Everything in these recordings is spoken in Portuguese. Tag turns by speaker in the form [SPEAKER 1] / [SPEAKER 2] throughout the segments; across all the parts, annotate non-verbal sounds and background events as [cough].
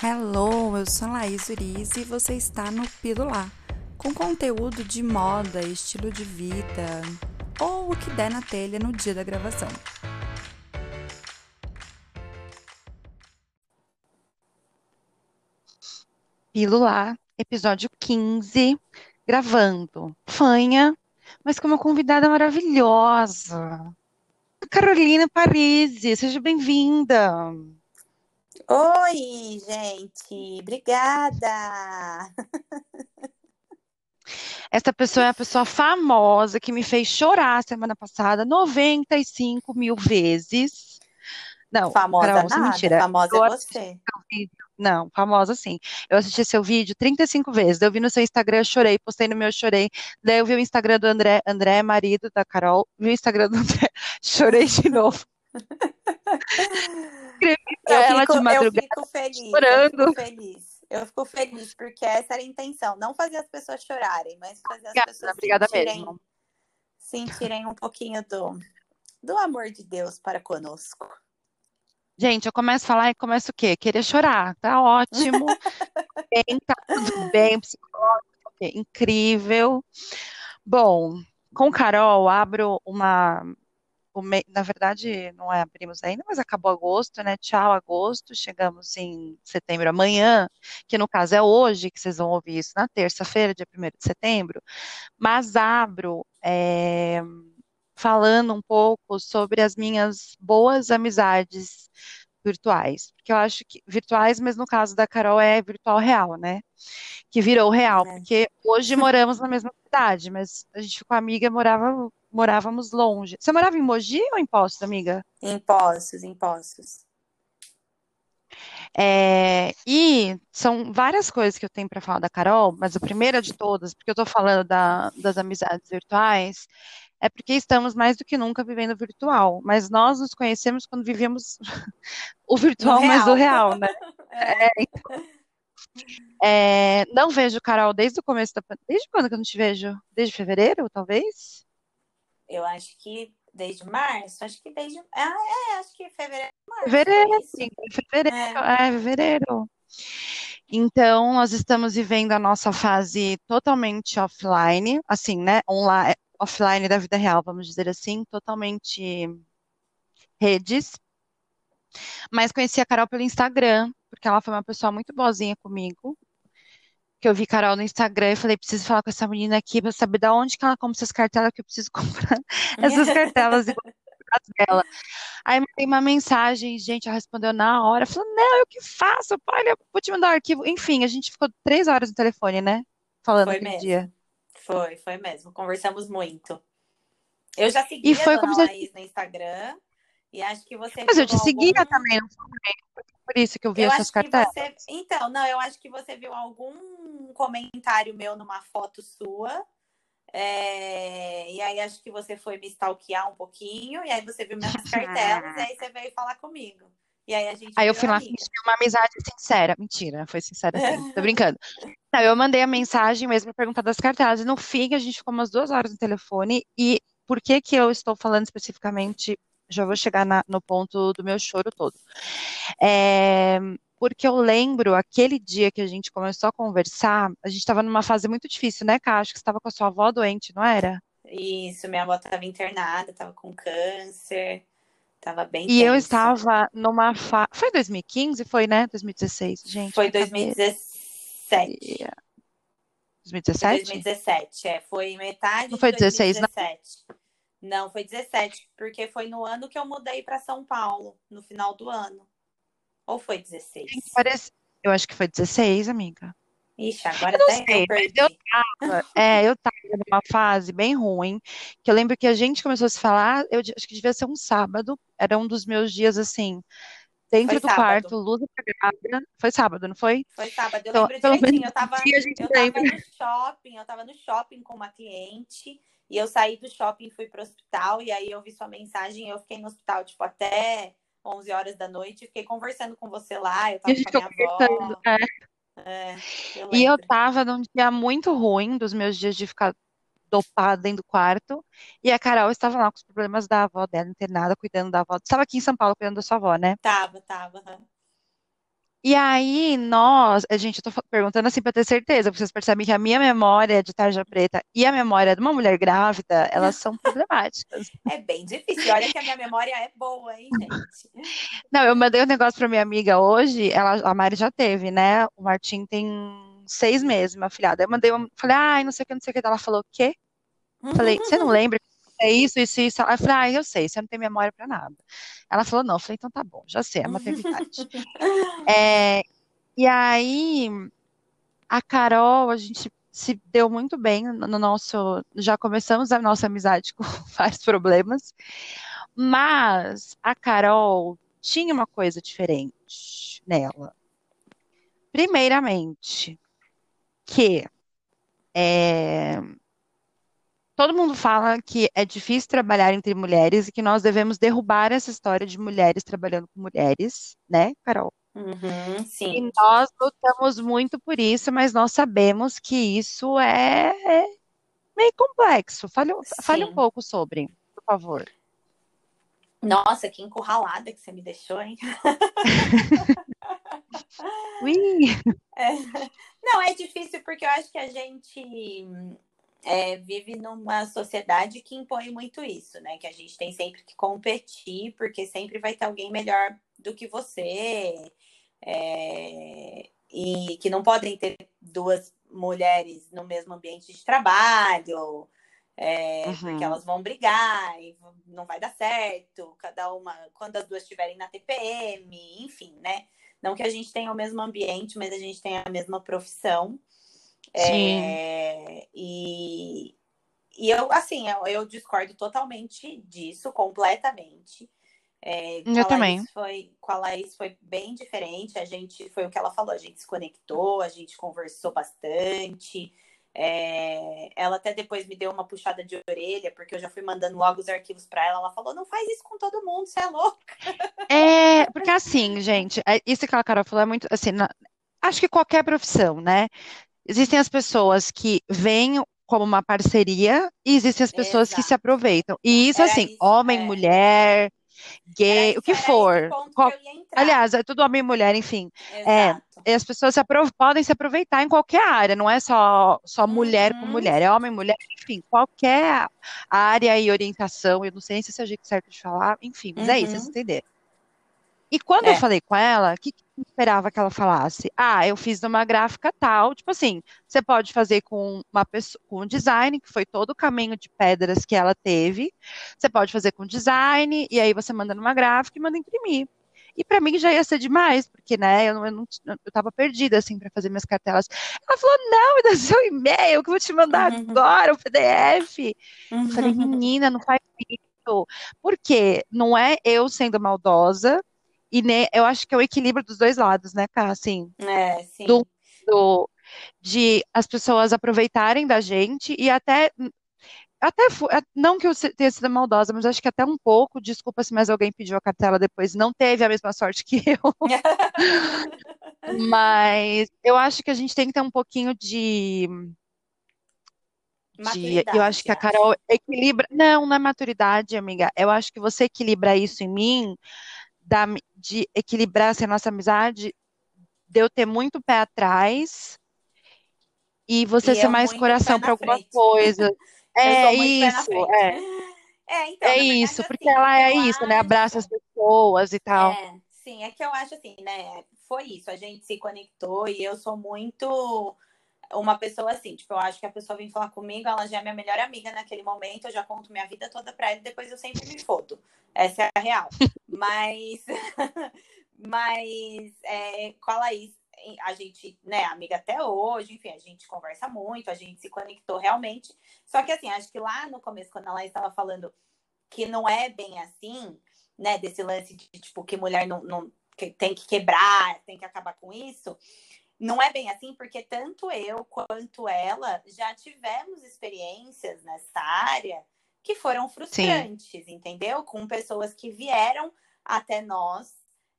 [SPEAKER 1] Hello, eu sou a Laís Uriz e você está no Pilular, com conteúdo de moda, estilo de vida ou o que der na telha no dia da gravação.
[SPEAKER 2] Pilular, episódio 15, gravando. Fanha, mas com uma convidada maravilhosa. Carolina Parisi, seja bem-vinda.
[SPEAKER 3] Oi, gente, obrigada.
[SPEAKER 2] Essa pessoa é a pessoa famosa que me fez chorar semana passada 95 mil vezes. Não,
[SPEAKER 3] Famosa
[SPEAKER 2] Carol,
[SPEAKER 3] nada,
[SPEAKER 2] mentira.
[SPEAKER 3] famosa
[SPEAKER 2] Eu
[SPEAKER 3] é você.
[SPEAKER 2] Não, famosa sim. Eu assisti seu vídeo 35 vezes. Eu vi no seu Instagram, chorei, postei no meu, chorei. Daí eu vi o Instagram do André, André, marido da Carol, vi o Instagram do André, [laughs] chorei de novo. [laughs] Escrevi pra
[SPEAKER 3] Eu
[SPEAKER 2] ela
[SPEAKER 3] fico,
[SPEAKER 2] de
[SPEAKER 3] eu
[SPEAKER 2] madrugada,
[SPEAKER 3] fico feliz, eu
[SPEAKER 2] chorando.
[SPEAKER 3] fico feliz. Eu fico feliz, porque essa era a intenção, não fazer as pessoas chorarem, mas fazer as
[SPEAKER 2] Obrigada,
[SPEAKER 3] pessoas
[SPEAKER 2] obrigada
[SPEAKER 3] sentirem,
[SPEAKER 2] mesmo.
[SPEAKER 3] sentirem um pouquinho do, do amor de Deus para conosco.
[SPEAKER 2] Gente, eu começo a falar e começo o quê? Querer chorar. Tá ótimo. [laughs] Bem, tá tudo bem, psicológico, incrível. Bom, com Carol, abro uma. O me- Na verdade, não é abrimos ainda, mas acabou agosto, né? Tchau, agosto. Chegamos em setembro amanhã, que no caso é hoje, que vocês vão ouvir isso na terça-feira, dia 1 de setembro. Mas abro é, falando um pouco sobre as minhas boas amizades virtuais. Porque eu acho que virtuais, mas no caso da Carol é virtual real, né? Que virou real,
[SPEAKER 3] É.
[SPEAKER 2] porque hoje moramos na mesma cidade, mas a gente ficou amiga, morava, morávamos longe. Você morava em Mogi ou em Poços, amiga?
[SPEAKER 3] Impostos, impostos.
[SPEAKER 2] É, e são várias coisas que eu tenho para falar da Carol, mas a primeira de todas, porque eu estou falando da- das amizades virtuais, é porque estamos mais do que nunca vivendo virtual. Mas nós nos conhecemos quando vivíamos [laughs] o virtual, mas o
[SPEAKER 3] real.
[SPEAKER 2] né? [laughs]
[SPEAKER 3] É.
[SPEAKER 2] É, não vejo Carol desde o começo da. Desde quando que eu não te vejo? Desde fevereiro, talvez?
[SPEAKER 3] Eu acho que desde março, acho que desde. Ah, é, acho que fevereiro, março,
[SPEAKER 2] Fevereiro,
[SPEAKER 3] isso.
[SPEAKER 2] sim, fevereiro,
[SPEAKER 3] É.
[SPEAKER 2] é, fevereiro. Então, nós estamos vivendo a nossa fase totalmente offline, assim, né? Online, offline da vida real, vamos dizer assim, totalmente redes. Mas conheci a Carol pelo Instagram, porque ela foi uma pessoa muito boazinha comigo. Que eu vi Carol no Instagram e falei, preciso falar com essa menina aqui pra saber de onde que ela compra essas cartelas, que eu preciso [laughs] comprar essas cartelas igual as dela. Aí mandei uma mensagem, gente, ela respondeu na hora, falou, não, eu que faço, olha, vou te mandar o arquivo. Enfim, a gente ficou três horas no telefone, né? Falando
[SPEAKER 3] Foi
[SPEAKER 2] aquele
[SPEAKER 3] mesmo.
[SPEAKER 2] dia.
[SPEAKER 3] Foi, foi mesmo. Conversamos muito. Eu já seguia a
[SPEAKER 2] como se...
[SPEAKER 3] Laís no Instagram e acho que você
[SPEAKER 2] Mas eu te seguia
[SPEAKER 3] algum.
[SPEAKER 2] também, não foi por isso que eu vi
[SPEAKER 3] Eu
[SPEAKER 2] essas cartelas.
[SPEAKER 3] você. Então, não, eu acho que você viu algum comentário meu numa foto sua. é, E aí acho que você foi me stalkear um pouquinho, e aí você viu minhas [laughs] cartelas, e aí você veio falar comigo. E aí a gente
[SPEAKER 2] Aí eu fui lá fingir uma amizade sincera. Mentira, foi sincera sim, [laughs] tô brincando. Não, eu mandei a mensagem mesmo pra perguntar das cartelas. E no fim, a gente ficou umas duas horas no telefone. E por que que eu estou falando especificamente? Já vou chegar na- no ponto do meu choro todo. É, porque eu lembro aquele dia que a gente começou a conversar, a gente estava numa fase muito difícil, né, Cá? Acho que você estava com a sua avó doente, não era?
[SPEAKER 3] Isso, minha avó estava internada, estava com câncer, estava bem
[SPEAKER 2] E eu
[SPEAKER 3] tenso.
[SPEAKER 2] estava numa fase. Foi 2015? Foi, né? 2016, gente,
[SPEAKER 3] Foi
[SPEAKER 2] minha cabeça.
[SPEAKER 3] 2017. Foi
[SPEAKER 2] 2017?
[SPEAKER 3] 2017, é. Foi metade
[SPEAKER 2] Não
[SPEAKER 3] de
[SPEAKER 2] foi 16, não?
[SPEAKER 3] 2017. Não, foi 17, porque foi no ano que eu mudei para São Paulo, no final do ano. Ou foi 16?
[SPEAKER 2] Gente, parece... Eu acho que foi 16, amiga.
[SPEAKER 3] Ixi, agora
[SPEAKER 2] Eu não sei,
[SPEAKER 3] eu
[SPEAKER 2] tava, é, eu tava numa fase bem ruim, que eu lembro que a gente começou a se falar, eu acho que devia ser um sábado, era um dos meus dias assim,
[SPEAKER 3] Foi
[SPEAKER 2] dentro do
[SPEAKER 3] sábado.
[SPEAKER 2] quarto, luz apagada. Foi sábado, não foi?
[SPEAKER 3] Foi sábado. Eu
[SPEAKER 2] Então,
[SPEAKER 3] lembro
[SPEAKER 2] pelo
[SPEAKER 3] direitinho. Eu tava,
[SPEAKER 2] dia a gente
[SPEAKER 3] eu tava no shopping, eu tava no shopping com uma cliente, e eu saí do shopping e fui pro hospital, e aí eu vi sua mensagem, e eu fiquei no hospital, tipo, até 11 horas da noite, fiquei conversando com você lá, eu tava com a minha avó.
[SPEAKER 2] é.
[SPEAKER 3] É, eu
[SPEAKER 2] E eu tava num dia muito ruim, dos meus dias de ficar dopada dentro do quarto, e a Carol estava lá com os problemas da avó dela, internada, cuidando da avó. Estava aqui em São Paulo cuidando da sua avó, né?
[SPEAKER 3] Tava, tava. aham.
[SPEAKER 2] E aí, nós, a gente, eu tô perguntando assim para ter certeza, porque vocês percebem que a minha memória de tarja preta e a memória de uma mulher grávida, elas são problemáticas.
[SPEAKER 3] É bem difícil. Olha que a minha memória é boa, hein, gente?
[SPEAKER 2] Não, eu mandei um negócio pra minha amiga hoje, ela, a Mari já teve, né? O Martim tem seis meses, uma filhada. Eu mandei, uma, falei, ai, não sei o que, não sei o que. Ela falou, o quê? Falei, você não [laughs] lembra? É isso, isso, isso. Eu falei, ah, eu sei, você não tem memória pra nada. Ela falou, não. Eu falei, então tá bom, já sei, é maternidade. [laughs] É, e aí, a Carol, a gente se deu muito bem no nosso. Já começamos a nossa amizade [laughs] com vários problemas, mas a Carol tinha uma coisa diferente nela. Primeiramente, que é, todo mundo fala que é difícil trabalhar entre mulheres e que nós devemos derrubar essa história de mulheres trabalhando com mulheres, né, Carol?
[SPEAKER 3] Uhum,
[SPEAKER 2] E
[SPEAKER 3] sim.
[SPEAKER 2] nós lutamos muito por isso, mas nós sabemos que isso é, é meio complexo. Fale, fale um pouco sobre, por favor.
[SPEAKER 3] Nossa, que encurralada que você me deixou, hein? [laughs]
[SPEAKER 2] Ui, [laughs]
[SPEAKER 3] É. Não, é difícil porque eu acho que a gente é, vive numa sociedade que impõe muito isso, né? Que a gente tem sempre que competir, porque sempre vai ter alguém melhor do que você, é, e que não podem ter duas mulheres no mesmo ambiente de trabalho, é, porque
[SPEAKER 2] uhum,
[SPEAKER 3] elas vão brigar e não vai dar certo, cada uma, quando as duas estiverem na TPM, enfim, né? Não que a gente tenha o mesmo ambiente, mas a gente tem a mesma profissão.
[SPEAKER 2] Sim,
[SPEAKER 3] É, e, e eu, assim, eu, eu discordo totalmente disso, completamente. É, com
[SPEAKER 2] eu
[SPEAKER 3] a
[SPEAKER 2] também.
[SPEAKER 3] Laís foi, com a Laís foi bem diferente. A gente, foi o que ela falou, a gente se conectou, a gente conversou bastante. É, ela até depois me deu uma puxada de orelha, porque eu já fui mandando logo os arquivos para ela. Ela falou: não faz isso com todo mundo, você é louco.
[SPEAKER 2] É, porque assim, gente, é- isso que a Carol falou é muito, assim, acho que qualquer profissão, né? Existem as pessoas que veem como uma parceria e existem as pessoas que se
[SPEAKER 3] Exato.
[SPEAKER 2] aproveitam. E isso,
[SPEAKER 3] Era
[SPEAKER 2] assim,
[SPEAKER 3] isso,
[SPEAKER 2] homem,
[SPEAKER 3] é.
[SPEAKER 2] mulher, gay, o que for.
[SPEAKER 3] que
[SPEAKER 2] Qual-
[SPEAKER 3] entrar.
[SPEAKER 2] aliás, é tudo homem e mulher, enfim. É,
[SPEAKER 3] Exato.
[SPEAKER 2] e as pessoas se apro- podem se aproveitar em qualquer área, não é só, só mulher com
[SPEAKER 3] Uhum.
[SPEAKER 2] mulher, é homem, mulher, enfim, qualquer área e orientação. Eu não sei nem se é jeito certo de falar, enfim, mas é isso, vocês
[SPEAKER 3] Uhum.
[SPEAKER 2] entenderam. E quando eu
[SPEAKER 3] É.
[SPEAKER 2] falei com ela, o que, que eu esperava que ela falasse? Ah, eu fiz numa gráfica tal. Tipo assim, você pode fazer com uma pessoa, com um design, que foi todo o caminho de pedras que ela teve. Você pode fazer com design, e aí você manda numa gráfica e manda imprimir. E para mim já ia ser demais, porque, né, eu, não, eu, não, eu tava perdida, assim, para fazer minhas cartelas. Ela falou, não, me dá [laughs] seu e-mail, que eu vou te mandar
[SPEAKER 3] Uhum.
[SPEAKER 2] agora, o PDF. Eu falei,
[SPEAKER 3] Uhum.
[SPEAKER 2] menina, não faz isso. Porque não é eu sendo maldosa, e nem, eu acho que é o equilíbrio dos dois lados, né, Cá? Assim,
[SPEAKER 3] É, sim.
[SPEAKER 2] do, do, de as pessoas aproveitarem da gente e até, até é, não que eu tenha sido maldosa, mas acho que até um pouco, desculpa se mais alguém pediu a cartela depois, não teve a mesma sorte que eu, [laughs] mas eu acho que a gente tem que ter um pouquinho de, de, eu acho que a Carol equilibra, não, não é maturidade, amiga, eu acho que você equilibra isso em mim, da, de equilibrar assim, a nossa amizade, de eu ter muito pé atrás e você
[SPEAKER 3] E
[SPEAKER 2] ser mais coração para
[SPEAKER 3] na
[SPEAKER 2] algumas
[SPEAKER 3] frente.
[SPEAKER 2] coisas. [laughs]
[SPEAKER 3] Eu
[SPEAKER 2] É isso, é, [laughs]
[SPEAKER 3] É, então,
[SPEAKER 2] é
[SPEAKER 3] na
[SPEAKER 2] isso,
[SPEAKER 3] verdade,
[SPEAKER 2] porque
[SPEAKER 3] assim, o
[SPEAKER 2] ela é isso, né? Abraça as pessoas e tal.
[SPEAKER 3] É, sim, é que eu acho assim, né? Foi isso, a gente se conectou e eu sou muito uma pessoa assim, tipo, eu acho que a pessoa vem falar comigo, ela já é minha melhor amiga naquele momento, eu já conto minha vida toda pra ela e depois eu sempre me fodo. Essa é a real. [laughs] Mas, [laughs] mas é, com a Laís, a gente, né, amiga até hoje, enfim, a gente conversa muito, a gente se conectou realmente. Só que assim, acho que lá no começo, quando a Laís estava falando que não é bem assim, né, desse lance de tipo que mulher não, não que tem que quebrar, tem que acabar com isso. Não é bem assim, porque tanto eu quanto ela já tivemos experiências nessa área que foram frustrantes, Sim. entendeu? Com pessoas que vieram até nós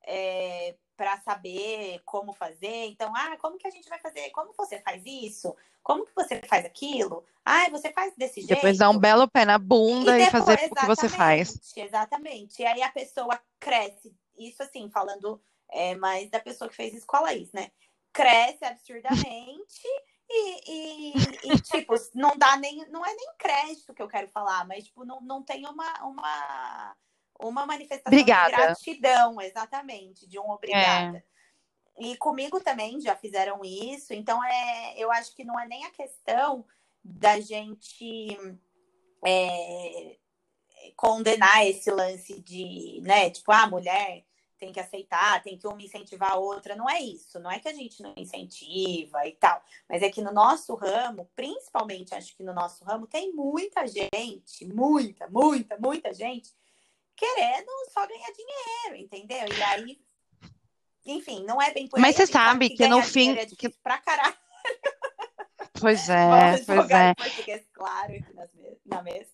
[SPEAKER 3] é, para saber como fazer. Então, ah, como que a gente vai fazer? Como você faz isso? Como que você faz aquilo? Ah, você faz desse jeito.
[SPEAKER 2] Depois dar um belo pé na bunda e, depois, e fazer o que você faz.
[SPEAKER 3] Exatamente. E aí a pessoa cresce. Isso assim, falando é, mas da pessoa que fez isso com a Laís, né? Cresce absurdamente e, e, e, [laughs] tipo, não dá nem, não é nem crédito que eu quero falar, mas tipo, não, não tem uma, uma, uma manifestação
[SPEAKER 2] Obrigada.
[SPEAKER 3] de gratidão, exatamente, de um obrigada.
[SPEAKER 2] É.
[SPEAKER 3] E comigo também já fizeram isso, então é, eu acho que não é nem a questão da gente é, condenar esse lance de, né, tipo, a ah, mulher tem que aceitar, tem que uma incentivar a outra. Não é isso, não é que a gente não incentiva e tal, mas é que no nosso ramo, principalmente acho que no nosso ramo, tem muita gente, muita, muita, muita gente querendo só ganhar dinheiro, entendeu? E aí, enfim, não é bem por
[SPEAKER 2] Mas
[SPEAKER 3] aí,
[SPEAKER 2] você sabe que, que no fim.
[SPEAKER 3] É que... pra caralho.
[SPEAKER 2] Pois [laughs] é, pois é.
[SPEAKER 3] claro na mesa.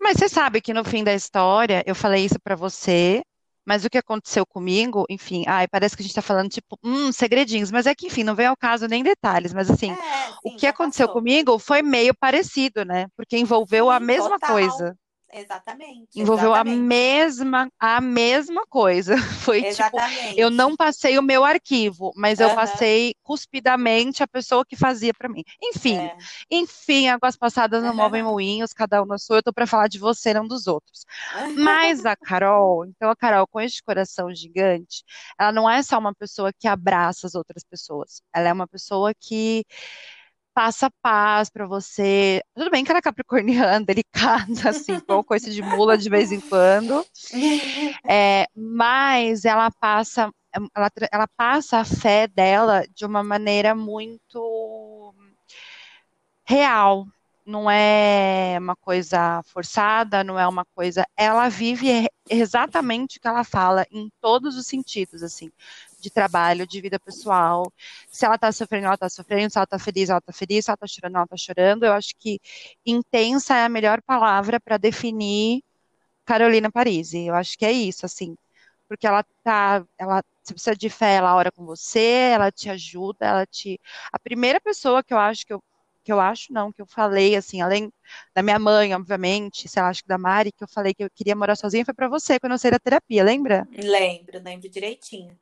[SPEAKER 2] Mas você sabe que no fim da história, eu falei isso para você, mas o que aconteceu comigo, enfim, ai, parece que a gente está falando, tipo, hum, segredinhos, mas é que, enfim, não vem ao caso nem detalhes, mas assim,
[SPEAKER 3] é, sim,
[SPEAKER 2] o que aconteceu passou. comigo foi meio parecido, né? Porque envolveu sim, a mesma total. coisa.
[SPEAKER 3] Exatamente.
[SPEAKER 2] Envolveu
[SPEAKER 3] exatamente.
[SPEAKER 2] a mesma, a mesma coisa. [laughs] Foi
[SPEAKER 3] exatamente.
[SPEAKER 2] tipo, eu não passei o meu arquivo, mas uhum. eu passei cuspidamente a pessoa que fazia para mim. Enfim, é. enfim, águas passadas não uhum. movem moinhos, cada um na sua. Eu tô para falar de você, não dos outros. Mas [laughs] a Carol, então a Carol com este coração gigante, ela não é só uma pessoa que abraça as outras pessoas. Ela é uma pessoa que passa paz para você. Tudo bem que ela é capricorniana, [laughs] delicada, assim, com coisa de mula de vez em quando. É, mas ela passa, ela, ela passa a fé dela de uma maneira muito real. Não é uma coisa forçada, não é uma coisa. Ela vive exatamente o que ela fala, em todos os sentidos, assim de trabalho, de vida pessoal. Se ela tá sofrendo, ela tá sofrendo. Se ela tá feliz, ela tá feliz. Se ela tá chorando, ela tá chorando. Eu acho que intensa é a melhor palavra para definir Carolina Parisi. Eu acho que é isso, assim. Porque ela tá, ela, você precisa de fé, ela ora com você, ela te ajuda, ela te. A primeira pessoa que eu acho que eu que eu acho não, que eu falei, assim, além da minha mãe, obviamente, sei lá, acho que da Mari, que eu falei que eu queria morar sozinha, foi para você, quando eu saí da terapia, lembra?
[SPEAKER 3] Lembro, lembro direitinho.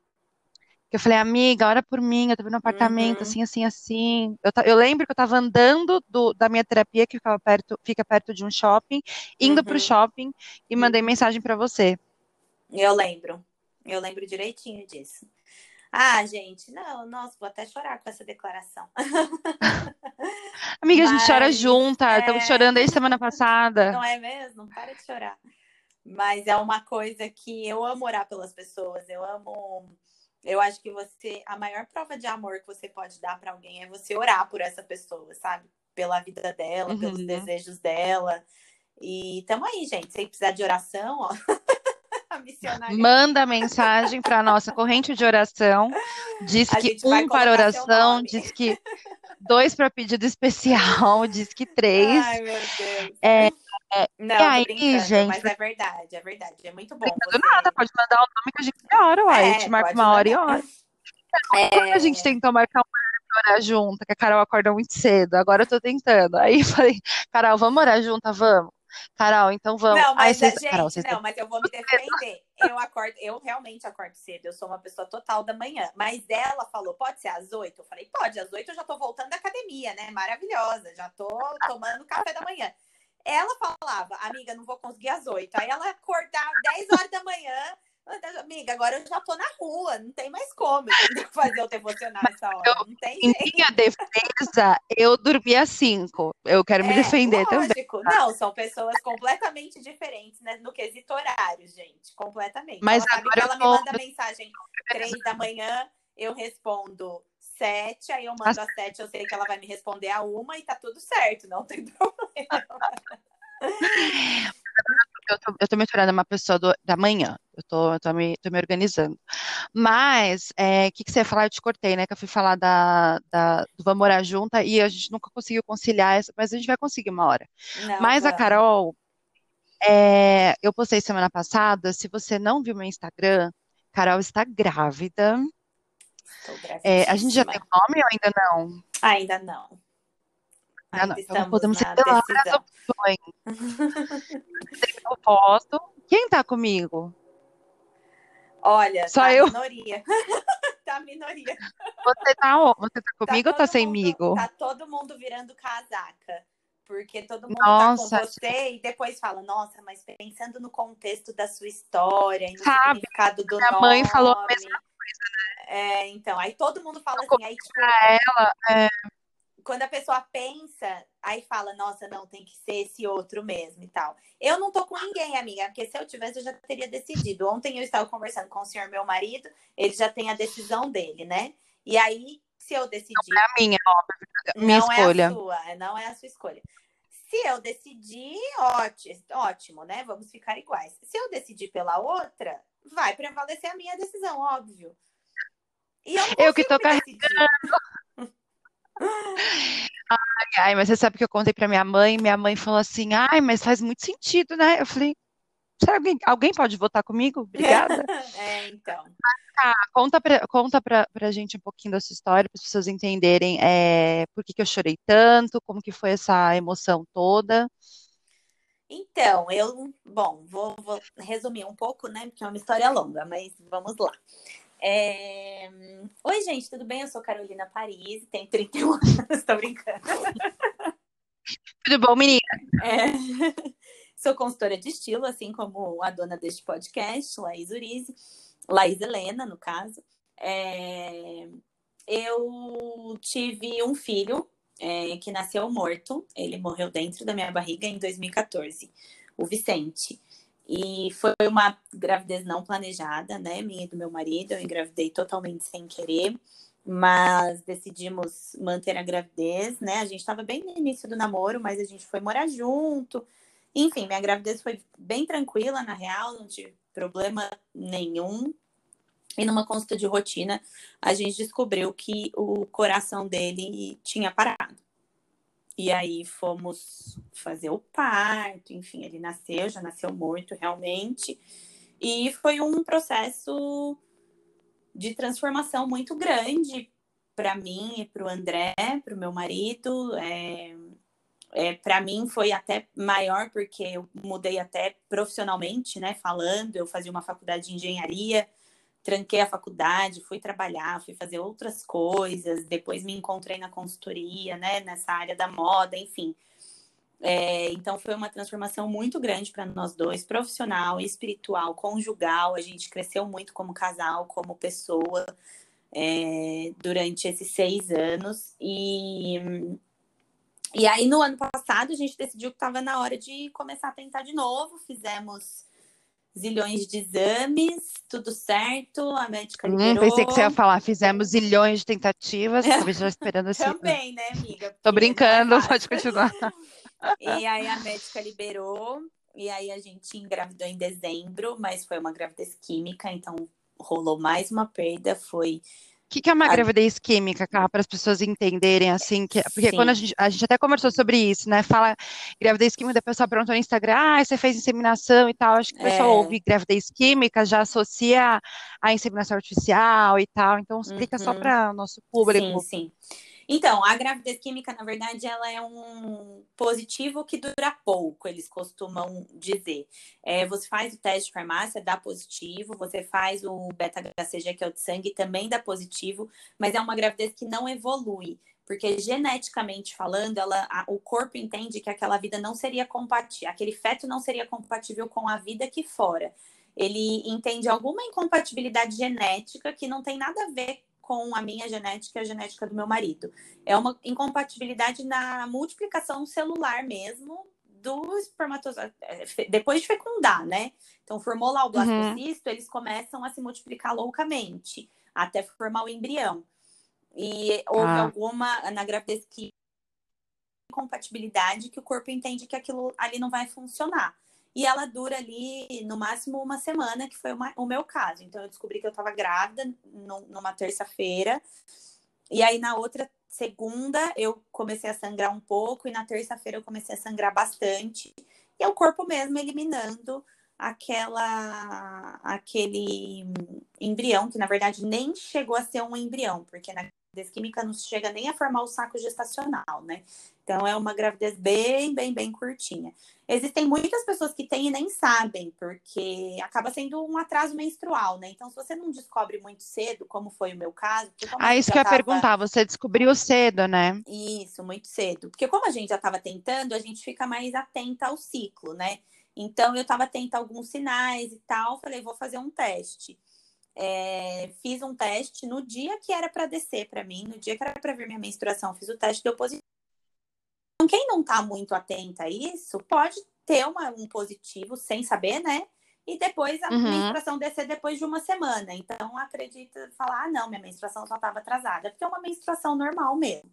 [SPEAKER 2] Que eu falei, amiga, ora por mim, eu tô vendo um apartamento, uhum. assim, assim, assim. Eu, eu, lembro que eu tava andando do, da minha terapia, que ficava perto, fica perto de um shopping, indo uhum. pro shopping e mandei mensagem para você.
[SPEAKER 3] Eu lembro. Eu lembro direitinho disso. Ah, gente, não, nossa, vou até chorar com essa declaração. [laughs]
[SPEAKER 2] Amiga, Mas, a gente chora junta, estamos é... chorando aí semana passada.
[SPEAKER 3] Não é mesmo? Para de chorar. Mas é uma coisa que eu amo orar pelas pessoas, eu amo eu acho que você, a maior prova de amor que você pode dar para alguém é você orar por essa pessoa, sabe? Pela vida dela, uhum. pelos desejos dela. E tamo aí, gente. Se precisar de oração, ó. [laughs]
[SPEAKER 2] Manda mensagem para nossa corrente de oração. Diz que um para oração, diz que dois para pedido especial, [laughs] diz que três.
[SPEAKER 3] Ai, meu Deus.
[SPEAKER 2] É,
[SPEAKER 3] é, não, e aí, gente. Mas é verdade, é verdade. É muito bom. Você...
[SPEAKER 2] nada, pode mandar o nome que a gente ora, uai. É, a gente marca uma hora e hora. É... A gente tentou marcar uma hora junto, que a Carol acorda muito cedo, agora eu tô tentando. Aí falei, Carol, vamos orar junto, vamos. Carol, então vamos.
[SPEAKER 3] Não, mas, gente, Carol, não, mas eu vou me defender. Eu acordo, eu realmente acordo cedo, eu sou uma pessoa total da manhã. Mas ela falou, pode ser às oito? Eu falei, pode, às oito eu já tô voltando da academia, né? Maravilhosa, já tô tomando café da manhã. Ela falava, amiga, não vou conseguir às oito. Aí ela acordava 10 horas da manhã. Amiga, agora eu já tô na rua, não tem mais como [laughs] fazer eu te emocionar essa hora. não tem
[SPEAKER 2] em jeito. minha defesa, eu dormi às cinco. Eu quero me é, defender lógico.
[SPEAKER 3] também. Não, são pessoas completamente diferentes né, no quesito horário, gente. Completamente.
[SPEAKER 2] Mas
[SPEAKER 3] ela
[SPEAKER 2] agora
[SPEAKER 3] ela me manda mensagem três da manhã, eu respondo sete, aí eu mando às sete, eu sei que ela vai me responder a uma e tá tudo certo, não tem [laughs] problema.
[SPEAKER 2] Eu tô, eu tô me tornando uma pessoa do, da manhã, eu tô, eu tô, me, tô me organizando. Mas, o é, que, que você ia falar? Eu te cortei, né? Que eu fui falar da, da, do Vamos Morar Junta e a gente nunca conseguiu conciliar, essa, mas a gente vai conseguir uma hora.
[SPEAKER 3] Não,
[SPEAKER 2] mas a Carol, é, eu postei semana passada, se você não viu meu Instagram, Carol está grávida. É, a gente já tem nome ou ainda não?
[SPEAKER 3] Ainda não.
[SPEAKER 2] Ainda não. Então podemos revelar as opções. eu posto. Quem tá comigo?
[SPEAKER 3] Olha,
[SPEAKER 2] Só
[SPEAKER 3] tá
[SPEAKER 2] eu?
[SPEAKER 3] minoria. [laughs] tá minoria.
[SPEAKER 2] Você tá, você tá comigo ou tá sem
[SPEAKER 3] mundo-
[SPEAKER 2] migo?
[SPEAKER 3] Tá todo mundo virando casaca. Porque todo mundo
[SPEAKER 2] Nossa,
[SPEAKER 3] tá com você e depois fala, nossa, mas pensando no contexto da sua história e no
[SPEAKER 2] Sabe,
[SPEAKER 3] significado do
[SPEAKER 2] minha
[SPEAKER 3] nome.
[SPEAKER 2] mãe falou a mesma
[SPEAKER 3] É, então, aí todo mundo fala
[SPEAKER 2] Eu
[SPEAKER 3] assim, aí tipo,
[SPEAKER 2] ela, é,
[SPEAKER 3] quando a pessoa pensa, aí fala, nossa, não, tem que ser esse outro mesmo e tal. Eu não tô com ninguém, amiga, porque se eu tivesse, eu já teria decidido. Ontem eu estava conversando com o senhor, meu marido, ele já tem a decisão dele, né? E aí, se eu decidir,
[SPEAKER 2] é a minha, óbvio, minha
[SPEAKER 3] não
[SPEAKER 2] escolha.
[SPEAKER 3] é a sua, não é a sua escolha. Se eu decidir, ótimo, ótimo, né? Vamos ficar iguais. Se eu decidir pela outra, vai prevalecer a minha decisão, óbvio. E eu, não
[SPEAKER 2] Eu que tô
[SPEAKER 3] decidir.
[SPEAKER 2] Ai, mas você sabe que eu contei pra minha mãe, minha mãe falou assim, ai, mas faz muito sentido, né? Eu falei, será que alguém, alguém pode votar comigo? Obrigada. [laughs]
[SPEAKER 3] É, então.
[SPEAKER 2] Conta pra, conta pra, pra gente um pouquinho da sua história, para as pessoas entenderem é, por que que eu chorei tanto, como que foi essa emoção toda.
[SPEAKER 3] Então, eu, bom, vou, vou resumir um pouco, né? Porque é uma história longa, mas vamos lá. É, Oi, gente, tudo bem? Eu sou Carolina Paris, tenho 31 [laughs] anos, tô brincando.
[SPEAKER 2] Tudo bom, menina?
[SPEAKER 3] É. [laughs] Sou consultora de estilo, assim como a dona deste podcast, Laís Urize, Laís Helena, no caso. É, Eu tive um filho é, que nasceu morto, ele morreu dentro da minha barriga em 2014, o Vicente. E foi uma gravidez não planejada, né? Minha e do meu marido, eu engravidei totalmente sem querer mas decidimos manter a gravidez, né? A gente estava bem no início do namoro, mas a gente foi morar junto. Enfim, minha gravidez foi bem tranquila, na real, não tive problema nenhum. E numa consulta de rotina, a gente descobriu que o coração dele tinha parado. E aí fomos fazer o parto, enfim, ele nasceu, já nasceu morto realmente. E foi um processo de transformação muito grande para mim e para o André, para o meu marido. É, é, para mim foi até maior porque eu mudei até profissionalmente, né? Falando, eu fazia uma faculdade de engenharia, tranquei a faculdade, fui trabalhar, fui fazer outras coisas, depois me encontrei na consultoria, né? Nessa área da moda, enfim. É, então foi uma transformação muito grande para nós dois, profissional, espiritual, conjugal. A gente cresceu muito como casal, como pessoa, é, durante esses seis anos. E, e aí, no ano passado, a gente decidiu que estava na hora de começar a tentar de novo. Fizemos zilhões de exames, tudo certo, a médica
[SPEAKER 2] Hum,
[SPEAKER 3] liberou.
[SPEAKER 2] pensei que você ia falar, fizemos zilhões de tentativas, talvez já esperando assim.
[SPEAKER 3] Também, né, amiga?
[SPEAKER 2] Tô
[SPEAKER 3] é
[SPEAKER 2] brincando,
[SPEAKER 3] fácil.
[SPEAKER 2] pode continuar. [laughs]
[SPEAKER 3] E aí a médica liberou, e aí a gente engravidou em dezembro, mas foi uma gravidez química, então rolou mais uma perda, foi
[SPEAKER 2] que que é uma
[SPEAKER 3] A-
[SPEAKER 2] gravidez química, Cá, para as pessoas entenderem assim, que, porque
[SPEAKER 3] Sim.
[SPEAKER 2] quando a gente, a gente até conversou sobre isso, né? Fala gravidez química, a pessoa perguntou no Instagram, ah, você fez inseminação e tal. Acho que o pessoal
[SPEAKER 3] É.
[SPEAKER 2] ouve gravidez química, já associa a inseminação artificial e tal. Então, explica só
[SPEAKER 3] Uhum.
[SPEAKER 2] para o nosso
[SPEAKER 3] Sim,
[SPEAKER 2] público.
[SPEAKER 3] sim. Então, a gravidez química, na verdade, ela é um positivo que dura pouco, eles costumam dizer. É, você faz o teste de farmácia, dá positivo, você faz o beta-HCG, que é o de sangue, também dá positivo, mas é uma gravidez que não evolui. Porque geneticamente falando, ela, a- o corpo entende que aquela vida não seria compatível, aquele feto não seria compatível com a vida aqui fora. Ele entende alguma incompatibilidade genética que não tem nada a ver com a minha genética e a genética do meu marido. É uma incompatibilidade na multiplicação celular mesmo do espermatozoide, é, depois de fecundar, né? Então, formou lá o blastocisto, eles começam a se multiplicar loucamente, até formar o embrião. E houve
[SPEAKER 2] Ah.
[SPEAKER 3] alguma, na gravidez que incompatibilidade que o corpo entende que aquilo ali não vai funcionar. E ela dura ali no máximo uma semana, que foi uma- o meu caso. Então eu descobri que eu estava grávida nu- numa terça-feira. E aí na outra segunda eu comecei a sangrar um pouco e na terça-feira eu comecei a sangrar bastante. E é o corpo mesmo eliminando aquela aquele embrião que na verdade nem chegou a ser um embrião, porque na química não chega nem a formar o saco gestacional, né? Então é uma gravidez bem, bem, bem curtinha. Existem muitas pessoas que têm e nem sabem, porque acaba sendo um atraso menstrual, né? Então, se você não descobre muito cedo, como foi o meu caso.
[SPEAKER 2] Ah, isso que eu ia tava... perguntar, você descobriu cedo, né?
[SPEAKER 3] Isso, muito cedo. Porque como a gente já estava tentando, a gente fica mais atenta ao ciclo, né? Então, eu estava atenta a alguns sinais e tal, falei, vou fazer um teste. É, fiz um teste no dia que era para descer para mim, no dia que era para ver minha menstruação, fiz o teste, deu positivo. Então, quem não está muito atenta a isso, pode ter uma, um positivo sem saber, né? E depois a uhum. menstruação descer depois de uma semana. Então, acredita, falar, ah, não, minha menstruação só estava atrasada, porque é uma menstruação normal mesmo.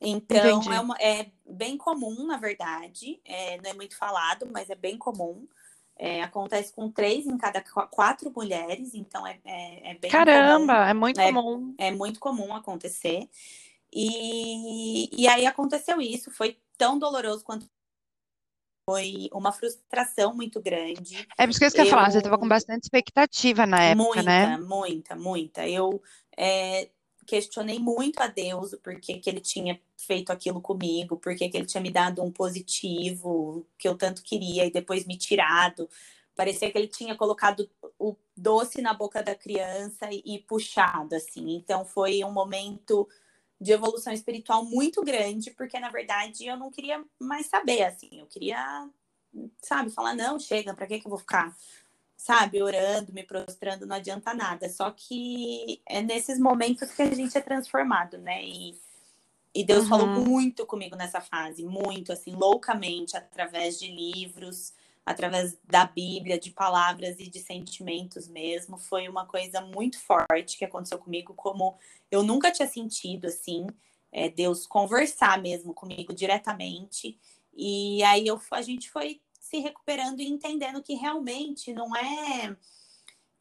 [SPEAKER 3] Então, é, uma, é, bem comum, na verdade, é, não é muito falado, mas é bem comum. É, acontece com três em cada quatro mulheres, então é, é, é bem
[SPEAKER 2] Caramba,
[SPEAKER 3] comum.
[SPEAKER 2] é muito
[SPEAKER 3] é,
[SPEAKER 2] comum.
[SPEAKER 3] É muito comum acontecer. E, e aí aconteceu isso, foi tão doloroso quanto foi uma frustração muito grande.
[SPEAKER 2] É por isso que eu ia falar, você estava com bastante expectativa na época,
[SPEAKER 3] muita,
[SPEAKER 2] né?
[SPEAKER 3] Muita, muita, muita. Eu é, questionei muito a Deus o porquê que ele tinha feito aquilo comigo, porquê que ele tinha me dado um positivo que eu tanto queria e depois me tirado. Parecia que ele tinha colocado o doce na boca da criança e, e puxado, assim. Então foi um momento de evolução espiritual muito grande, porque na verdade eu não queria mais saber, assim. Eu queria, sabe, falar: não, chega, para que, que eu vou ficar sabe, orando, me prostrando, não adianta nada. Só que é nesses momentos que a gente é transformado, né? E, e Deus uhum. falou muito comigo nessa fase, muito, assim, loucamente, através de livros, através da Bíblia, de palavras e de sentimentos mesmo. Foi uma coisa muito forte que aconteceu comigo, como eu nunca tinha sentido, assim, é, Deus conversar mesmo comigo diretamente. E aí eu, a gente foi se recuperando e entendendo que realmente não é,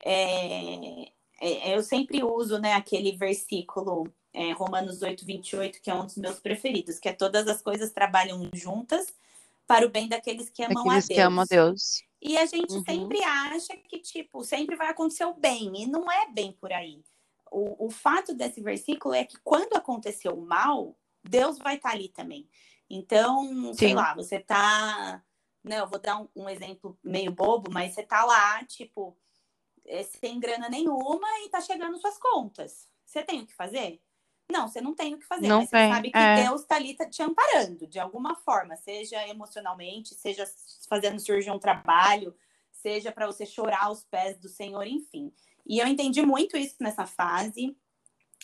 [SPEAKER 3] é, é eu sempre uso né, aquele versículo é, Romanos 8, 28, que é um dos meus preferidos, que é todas as coisas trabalham juntas para o bem daqueles que amam
[SPEAKER 2] daqueles
[SPEAKER 3] a Deus.
[SPEAKER 2] que amam a Deus.
[SPEAKER 3] E a gente uhum. sempre acha que, tipo, sempre vai acontecer o bem, e não é bem por aí. O, o fato desse versículo é que quando aconteceu o mal, Deus vai estar ali também. Então, Sim. sei lá, você tá né? Eu vou dar um, um exemplo meio bobo, mas você tá lá, tipo, é, sem grana nenhuma e tá chegando suas contas. Você tem o que fazer? Não, você não tem o que fazer,
[SPEAKER 2] não
[SPEAKER 3] mas
[SPEAKER 2] tem,
[SPEAKER 3] você sabe que é. Deus tá ali tá te amparando de alguma forma, seja emocionalmente, seja fazendo surgir um trabalho, seja para você chorar aos pés do Senhor, enfim. E eu entendi muito isso nessa fase.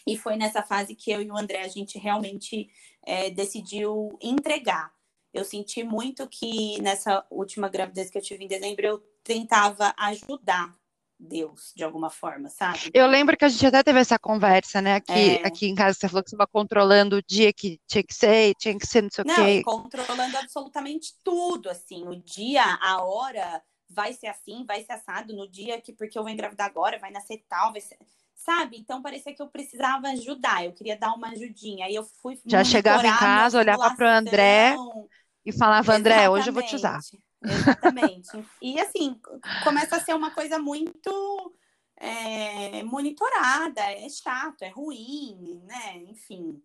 [SPEAKER 3] E foi nessa fase que eu e o André a gente realmente é, decidiu entregar eu senti muito que nessa última gravidez que eu tive em dezembro, eu tentava ajudar Deus de alguma forma, sabe?
[SPEAKER 2] Eu lembro que a gente até teve essa conversa, né? Aqui, é. aqui em casa, você falou que você estava controlando o dia que tinha que ser, tinha que ser não sei o quê.
[SPEAKER 3] controlando absolutamente tudo, assim, o dia, a hora, vai ser assim, vai ser assado no dia que, porque eu vou engravidar agora, vai nascer tal, vai ser sabe? Então parecia que eu precisava ajudar, eu queria dar uma ajudinha. Aí eu fui.
[SPEAKER 2] Já chegava em casa, olhava para o André e falava, André, Exatamente. hoje eu vou te usar.
[SPEAKER 3] Exatamente. e assim, começa a ser uma coisa muito é, monitorada, é chato, é ruim, né? Enfim,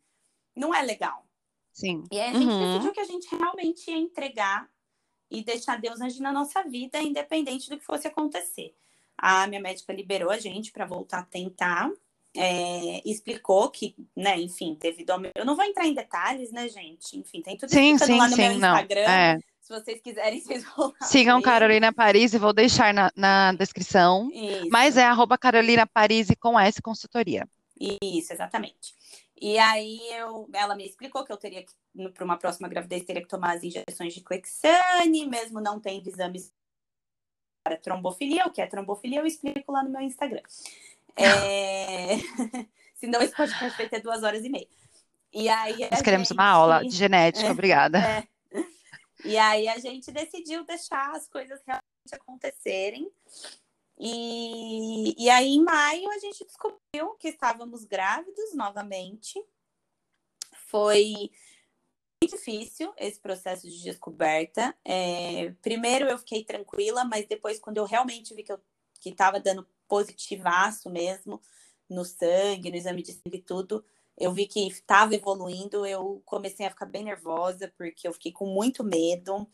[SPEAKER 3] não é legal.
[SPEAKER 2] Sim.
[SPEAKER 3] E aí a gente uhum. decidiu que a gente realmente ia entregar e deixar Deus agir na nossa vida, independente do que fosse acontecer. A minha médica liberou a gente para voltar a tentar. É, explicou que, né, enfim, devido ao meu. Eu não vou entrar em detalhes, né, gente? Enfim, tem tudo
[SPEAKER 2] sim, sim,
[SPEAKER 3] lá no
[SPEAKER 2] sim,
[SPEAKER 3] meu Instagram.
[SPEAKER 2] É.
[SPEAKER 3] Se vocês quiserem, [laughs] vocês vão lá.
[SPEAKER 2] Sigam Carolina Paris e vou deixar na, na descrição.
[SPEAKER 3] Isso.
[SPEAKER 2] Mas é arroba Carolina Paris com S consultoria.
[SPEAKER 3] Isso, exatamente. E aí eu, ela me explicou que eu teria que, para uma próxima gravidez, teria que tomar as injeções de Clexane, mesmo não tendo exames para trombofilia, o que é trombofilia, eu explico lá no meu Instagram. É... [laughs] Senão esse podcast vai ter duas horas e meia. E aí
[SPEAKER 2] Nós queremos gente... uma aula de genética, [laughs] é, obrigada.
[SPEAKER 3] É. E aí a gente decidiu deixar as coisas realmente acontecerem. E, e aí, em maio, a gente descobriu que estávamos grávidos novamente. Foi difícil esse processo de descoberta. É, primeiro eu fiquei tranquila, mas depois, quando eu realmente vi que eu que estava dando positivaço mesmo no sangue, no exame de sangue e tudo, eu vi que estava evoluindo, eu comecei a ficar bem nervosa, porque eu fiquei com muito medo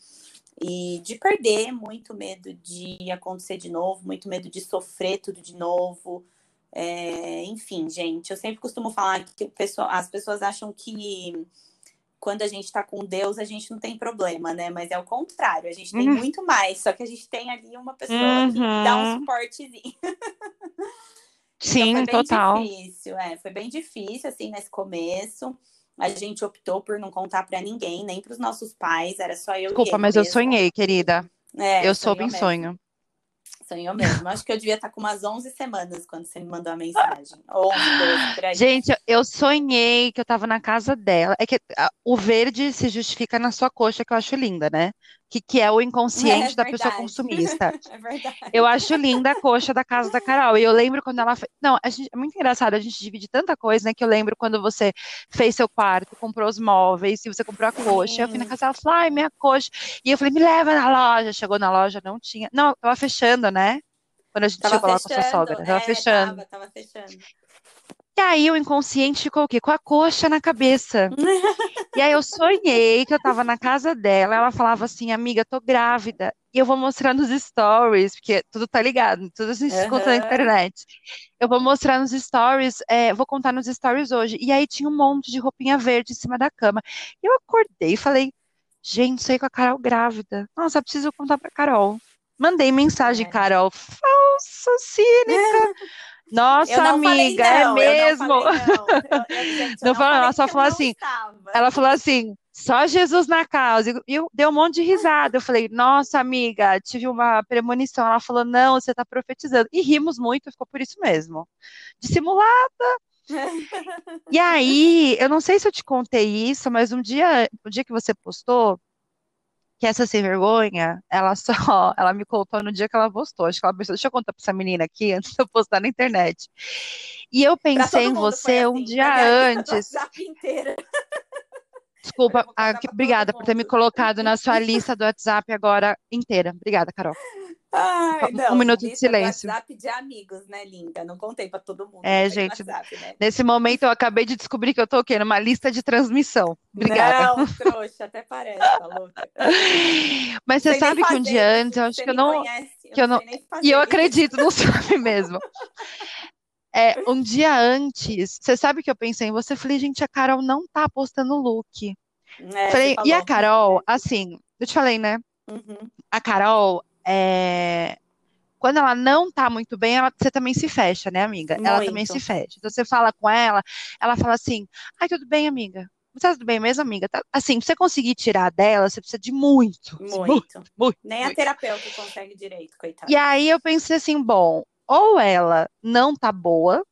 [SPEAKER 3] e de perder, muito medo de acontecer de novo, muito medo de sofrer tudo de novo. É, enfim, gente, eu sempre costumo falar que pessoa, as pessoas acham que quando a gente está com Deus, a gente não tem problema, né? Mas é o contrário, a gente tem uhum. muito mais, só que a gente tem ali uma pessoa uhum. que dá um uhum. suportezinho.
[SPEAKER 2] Sim, [laughs] então foi bem total.
[SPEAKER 3] difícil, é, foi bem difícil assim nesse começo. A gente optou por não contar para ninguém, nem para os nossos pais, era só eu
[SPEAKER 2] Desculpa, mas mesmo. eu sonhei, querida. É, eu soube em sonho.
[SPEAKER 3] Sonhou mesmo. Acho que eu devia estar com umas 11 semanas quando você me mandou a mensagem. 11, 12, por aí.
[SPEAKER 2] Gente, eu sonhei que eu estava na casa dela. É que o verde se justifica na sua coxa, que eu acho linda, né? Que, que é o inconsciente é, da pessoa consumista. [laughs]
[SPEAKER 3] É verdade.
[SPEAKER 2] Eu acho linda a coxa da casa da Carol. E eu lembro quando ela fez. Não, gente... é muito engraçado, a gente divide tanta coisa, né? Que eu lembro quando você fez seu quarto, comprou os móveis, e você comprou a coxa. Sim. Eu fui na casa dela e falei, ai, minha coxa. E eu falei, me leva na loja. Chegou na loja, não tinha. Não, tava fechando, né? Quando a gente tava chegou fechando, lá com a sua sogra. Tava
[SPEAKER 3] é,
[SPEAKER 2] fechando.
[SPEAKER 3] Tava, tava fechando.
[SPEAKER 2] E aí o inconsciente ficou o quê? Com a coxa na cabeça. e aí eu sonhei que eu tava na casa dela, ela falava assim, amiga, tô grávida. E eu vou mostrar nos stories, porque tudo tá ligado, tudo se uhum. conta na internet. Eu vou mostrar nos stories, é, vou contar nos stories hoje. E aí tinha um monte de roupinha verde em cima da cama. E eu acordei e falei, gente, sei com a Carol grávida. Nossa, preciso contar pra Carol. Mandei mensagem, é. Carol, falsa, cínica. [laughs] Nossa, amiga, é não, é mesmo. [laughs] Eu não, falei, não. Eu, eu, não falou, ela só falou assim. Estava. Ela falou assim: só Jesus na causa. E eu dei um monte de risada. Eu falei, nossa, amiga, tive uma premonição. Ela falou, não, você está profetizando. E rimos muito, ficou por isso mesmo. Dissimulada. [laughs] e aí, eu não sei se eu te contei isso, mas um dia, o um dia que você postou, que essa sem vergonha, ela só, [laughs] ela me contou no dia que ela postou. Acho que ela pensou, deixa eu contar pra essa menina aqui [laughs] antes de eu postar na internet. E eu pensei em você assim, um dia antes. [laughs] Desculpa, ah, obrigada por ter me colocado na sua lista do WhatsApp agora inteira. Obrigada, Carol.
[SPEAKER 3] Ai, não,
[SPEAKER 2] um minuto de silêncio.
[SPEAKER 3] WhatsApp de amigos, né, linda? Não contei para todo mundo.
[SPEAKER 2] É, gente. WhatsApp, né? Nesse momento eu acabei de descobrir que eu tô o quê? Numa lista de transmissão. Obrigada.
[SPEAKER 3] Não, trouxa, até parece, tá louca. [laughs]
[SPEAKER 2] Mas você sabe que um dia antes, eu acho que eu não.
[SPEAKER 3] Conhece,
[SPEAKER 2] que eu não e eu acredito, não [laughs] sabe mesmo. É, um dia antes, você sabe que eu pensei em você? Falei, gente, a Carol não tá postando look. É, falei, e a Carol, assim, eu te falei, né?
[SPEAKER 3] Uhum.
[SPEAKER 2] A Carol, é, quando ela não tá muito bem, ela, você também se fecha, né, amiga? Muito. Ela também se fecha. Então você fala com ela, ela fala assim: ai, tudo bem, amiga. Você tá tudo bem mesmo, amiga? Tá, assim, pra você conseguir tirar dela, você precisa de muito.
[SPEAKER 3] Muito. muito, muito Nem muito. a terapeuta consegue direito, coitada.
[SPEAKER 2] E aí eu pensei assim: bom, ou ela não tá boa,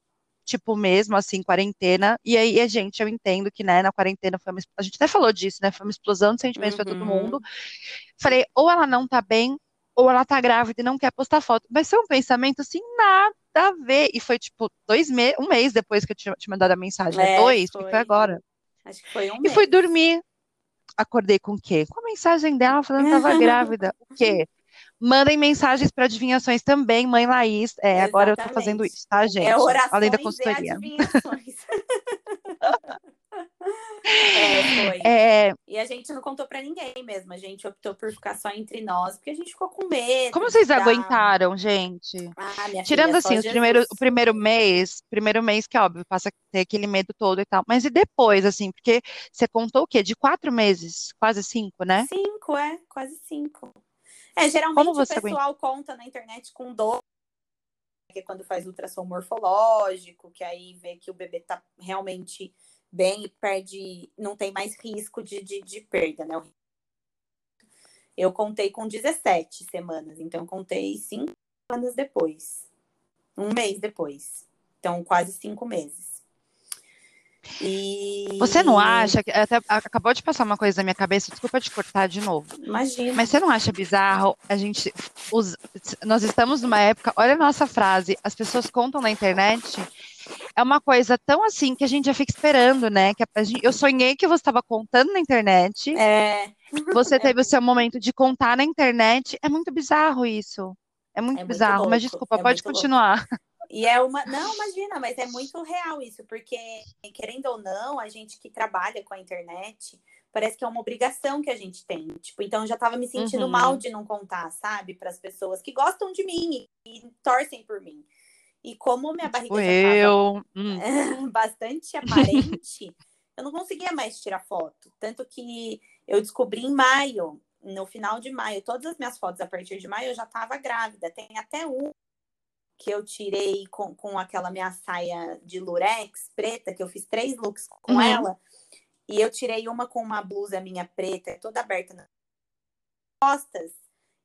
[SPEAKER 2] tipo, mesmo assim, quarentena. E aí, a gente, eu entendo que, né, na quarentena foi uma, a gente até falou disso, né? Foi uma explosão de sentimentos uhum. para todo mundo. Falei, ou ela não tá bem, ou ela tá grávida e não quer postar foto. Vai ser um pensamento assim, nada a ver. E foi tipo dois meses, um mês depois que eu tinha te mandado a mensagem. É, dois, foi. foi agora.
[SPEAKER 3] Acho que foi um
[SPEAKER 2] E
[SPEAKER 3] mês.
[SPEAKER 2] fui dormir. Acordei com o quê? Com a mensagem dela falando que estava [laughs] grávida. O quê? Mandem mensagens para adivinhações também, mãe Laís. É, agora eu tô fazendo isso, tá, gente?
[SPEAKER 3] É orações
[SPEAKER 2] Além da consultoria.
[SPEAKER 3] E adivinhações. [laughs] É, [laughs] foi. É... E a gente não contou para ninguém mesmo. A gente optou por ficar só entre nós, porque a gente ficou com medo.
[SPEAKER 2] Como vocês aguentaram, gente?
[SPEAKER 3] Ah,
[SPEAKER 2] Tirando assim, o primeiro, o primeiro mês, primeiro mês que, óbvio, passa a ter aquele medo todo e tal. Mas e depois, assim, porque você contou o quê? De quatro meses, quase cinco, né?
[SPEAKER 3] Cinco, é, quase cinco. É, geralmente o pessoal aguenta? conta na internet com dor que é quando faz ultrassom morfológico, que aí vê que o bebê tá realmente bem e perde, não tem mais risco de, de, de perda, né? Eu contei com 17 semanas, então contei cinco semanas depois. Um mês depois. Então, quase cinco meses. E...
[SPEAKER 2] Você não acha que até acabou de passar uma coisa na minha cabeça, desculpa te cortar de novo.
[SPEAKER 3] Imagina.
[SPEAKER 2] Mas você não acha bizarro a gente os, nós estamos numa época, olha a nossa frase, as pessoas contam na internet é uma coisa tão assim que a gente já fica esperando, né? Que a, gente, eu sonhei que você estava contando na internet.
[SPEAKER 3] É.
[SPEAKER 2] Você [laughs] teve o seu momento de contar na internet. É muito bizarro isso. É muito é bizarro, muito mas desculpa, é pode continuar. [laughs]
[SPEAKER 3] E é uma. Não, imagina, mas é muito real isso, porque, querendo ou não, a gente que trabalha com a internet, parece que é uma obrigação que a gente tem. Tipo, então eu já tava me sentindo
[SPEAKER 2] Uhum.
[SPEAKER 3] mal de não contar, sabe? Para as pessoas que gostam de mim e, e torcem por mim. E como minha barriga
[SPEAKER 2] Tipo eu. [laughs] hum,
[SPEAKER 3] bastante aparente, eu não conseguia mais tirar foto. Tanto que eu descobri em maio, no final de maio, todas as minhas fotos a partir de maio eu já estava grávida. Tem até um que eu tirei com, com aquela minha saia de lurex preta, que eu fiz três looks com
[SPEAKER 2] Uhum.
[SPEAKER 3] ela. E eu tirei uma com uma blusa minha preta, toda aberta nas costas.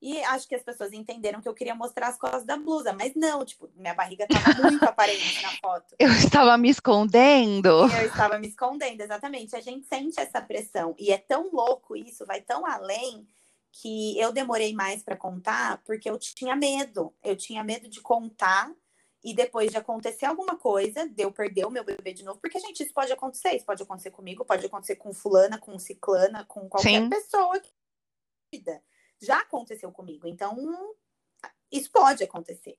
[SPEAKER 3] E acho que as pessoas entenderam que eu queria mostrar as costas da blusa, mas não, tipo, minha barriga tava [laughs] muito aparente na foto.
[SPEAKER 2] Eu estava me escondendo.
[SPEAKER 3] Eu estava me escondendo, exatamente. A gente sente essa pressão. E é tão louco isso, vai tão além, que eu demorei mais para contar porque eu tinha medo. Eu tinha medo de contar e depois de acontecer alguma coisa, de eu perder o meu bebê de novo. Porque, gente, isso pode acontecer. Isso pode acontecer comigo, pode acontecer com fulana, com ciclana, com qualquer
[SPEAKER 2] Sim.
[SPEAKER 3] pessoa que vida. Já aconteceu comigo. Então, isso pode acontecer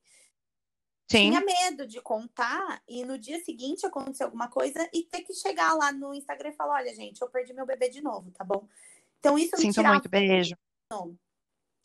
[SPEAKER 2] Sim.
[SPEAKER 3] tinha medo de contar e no dia seguinte acontecer alguma coisa e ter que chegar lá no Instagram e falar: olha, gente, eu perdi meu bebê de novo, tá bom? Então isso me
[SPEAKER 2] Sinto
[SPEAKER 3] tirava.
[SPEAKER 2] muito, beijo.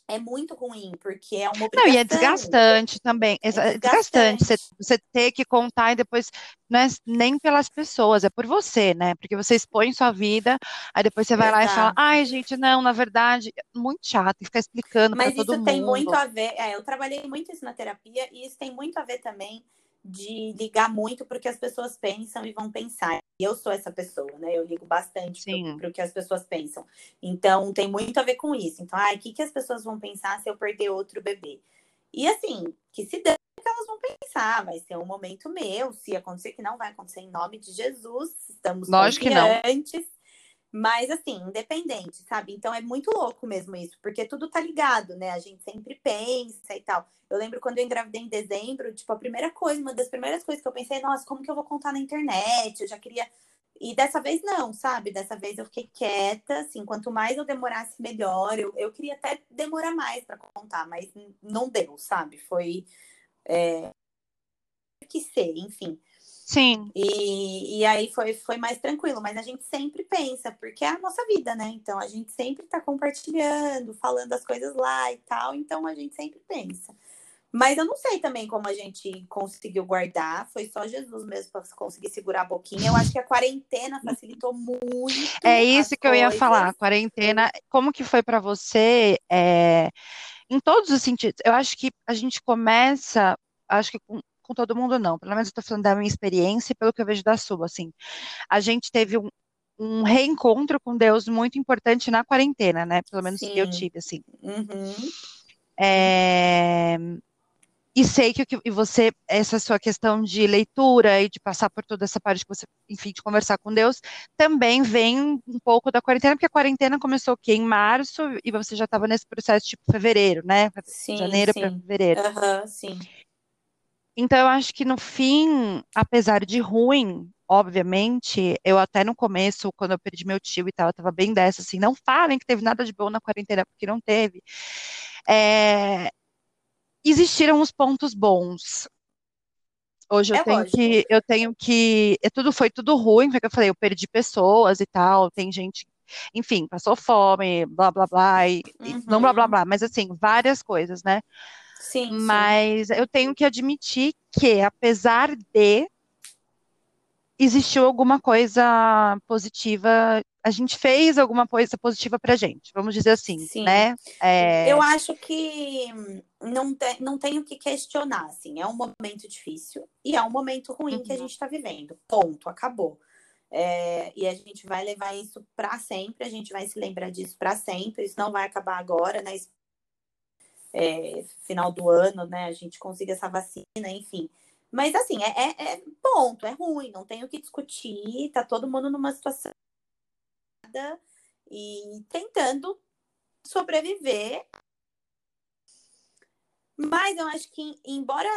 [SPEAKER 3] É muito ruim, porque é uma
[SPEAKER 2] Não,
[SPEAKER 3] obrigação.
[SPEAKER 2] e é desgastante também. Exa- É desgastante você,
[SPEAKER 3] desgastante.
[SPEAKER 2] você ter que contar e depois não é nem pelas pessoas, é por você, né? Porque você expõe sua vida, aí depois você vai lá e fala,
[SPEAKER 3] Exato.
[SPEAKER 2] ai, gente, não, na verdade, é muito chato, ficar explicando para
[SPEAKER 3] Mas
[SPEAKER 2] todo
[SPEAKER 3] isso tem
[SPEAKER 2] mundo.
[SPEAKER 3] muito a ver. é, eu trabalhei muito isso na terapia e isso tem muito a ver também de ligar muito para o que as pessoas pensam e vão pensar. E eu sou essa pessoa, né? Eu ligo bastante para o que as pessoas pensam. Então tem muito a ver com isso. Então, ai, o que, que as pessoas vão pensar se eu perder outro bebê? E assim, que se dane que elas vão pensar, vai ser um momento meu, se acontecer que não vai acontecer em nome de Jesus, estamos
[SPEAKER 2] Lógico que não.
[SPEAKER 3] Mas assim, independente, sabe? Então é muito louco mesmo isso, porque tudo tá ligado, né? A gente sempre pensa e tal. Eu lembro quando eu engravidei em dezembro, tipo, a primeira coisa, uma das primeiras coisas que eu pensei, nossa, como que eu vou contar na internet? Eu já queria. E dessa vez não, sabe? Dessa vez eu fiquei quieta, assim, quanto mais eu demorasse, melhor. Eu, eu queria até demorar mais para contar, mas não deu, sabe? Foi. É... Que ser, enfim.
[SPEAKER 2] Sim,
[SPEAKER 3] E, e aí foi, foi mais tranquilo, mas a gente sempre pensa, porque é a nossa vida, né? Então a gente sempre tá compartilhando, falando as coisas lá e tal, então a gente sempre pensa. Mas eu não sei também como a gente conseguiu guardar, foi só Jesus mesmo para conseguir segurar a boquinha. Eu acho que a quarentena facilitou muito.
[SPEAKER 2] é isso que eu ia
[SPEAKER 3] coisas.
[SPEAKER 2] falar. Quarentena, como que foi para você? é, em todos os sentidos. Eu acho que a gente começa, acho que com, todo mundo não, pelo menos eu tô falando da minha experiência e pelo que eu vejo da sua, assim. A gente teve um, um reencontro com Deus muito importante na quarentena, né? Pelo menos eu
[SPEAKER 3] Sim.
[SPEAKER 2] tive, assim.
[SPEAKER 3] Uhum.
[SPEAKER 2] É, E sei que que e você, essa sua questão de leitura e de passar por toda essa parte que você, enfim, de conversar com Deus, também vem um pouco da quarentena, porque a quarentena começou o quê? Em março, e você já estava nesse processo tipo fevereiro, né?
[SPEAKER 3] Sim,
[SPEAKER 2] Janeiro para fevereiro.
[SPEAKER 3] Aham, sim.
[SPEAKER 2] Então, eu acho que no fim, apesar de ruim, obviamente, eu até no começo, quando eu perdi meu tio e tal, eu tava bem dessa, assim, não falem que teve nada de bom na quarentena, porque não teve. É, existiram os pontos bons. Hoje eu
[SPEAKER 3] É
[SPEAKER 2] tenho
[SPEAKER 3] lógico.
[SPEAKER 2] que, eu tenho que, é tudo foi tudo ruim, foi que eu falei, eu perdi pessoas e tal, tem gente, enfim, passou fome, blá blá blá, e, e não blá blá
[SPEAKER 3] Uhum.
[SPEAKER 2] blá, mas assim, várias coisas, né?
[SPEAKER 3] Sim, sim.
[SPEAKER 2] Mas eu tenho que admitir que, apesar de, existiu alguma coisa positiva, a gente fez alguma coisa positiva pra gente, vamos dizer assim,
[SPEAKER 3] Sim.
[SPEAKER 2] né? É,
[SPEAKER 3] Eu acho que não, te, não tenho que questionar, assim, é um momento difícil e é um momento ruim que a
[SPEAKER 2] Uhum.
[SPEAKER 3] gente está vivendo. Ponto, acabou. É, e a gente vai levar isso para sempre, a gente vai se lembrar disso para sempre, isso não vai acabar agora, né? É, final do ano, né? A gente consiga essa vacina, enfim. Mas assim, é, é, é ponto, é ruim, não tenho o que discutir, tá todo mundo numa situação e tentando sobreviver mas eu acho que, embora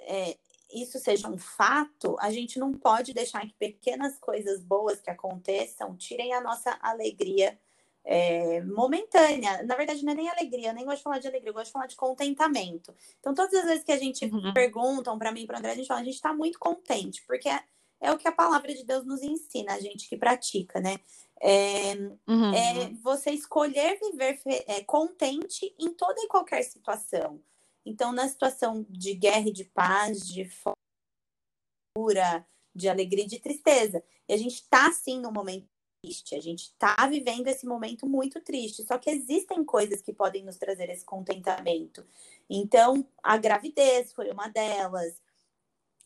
[SPEAKER 3] é, isso seja um fato, a gente não pode deixar que pequenas coisas boas que aconteçam tirem a nossa alegria é, momentânea. Na verdade, não é nem alegria, eu nem gosto de falar de alegria, eu gosto de falar de contentamento. Então, todas as vezes que a gente uhum. perguntam para mim, para André, a gente fala, a gente está muito contente, porque é, é, o que a palavra de Deus nos ensina, a gente que pratica, né? É, uhum. é você escolher viver é, contente em toda e qualquer situação. Então, na situação de guerra e de paz, de fora, de alegria e de tristeza. E a gente está, sim, num momento triste, a gente está vivendo esse momento muito triste, só que existem coisas que podem nos trazer esse contentamento. Então, a gravidez foi uma delas.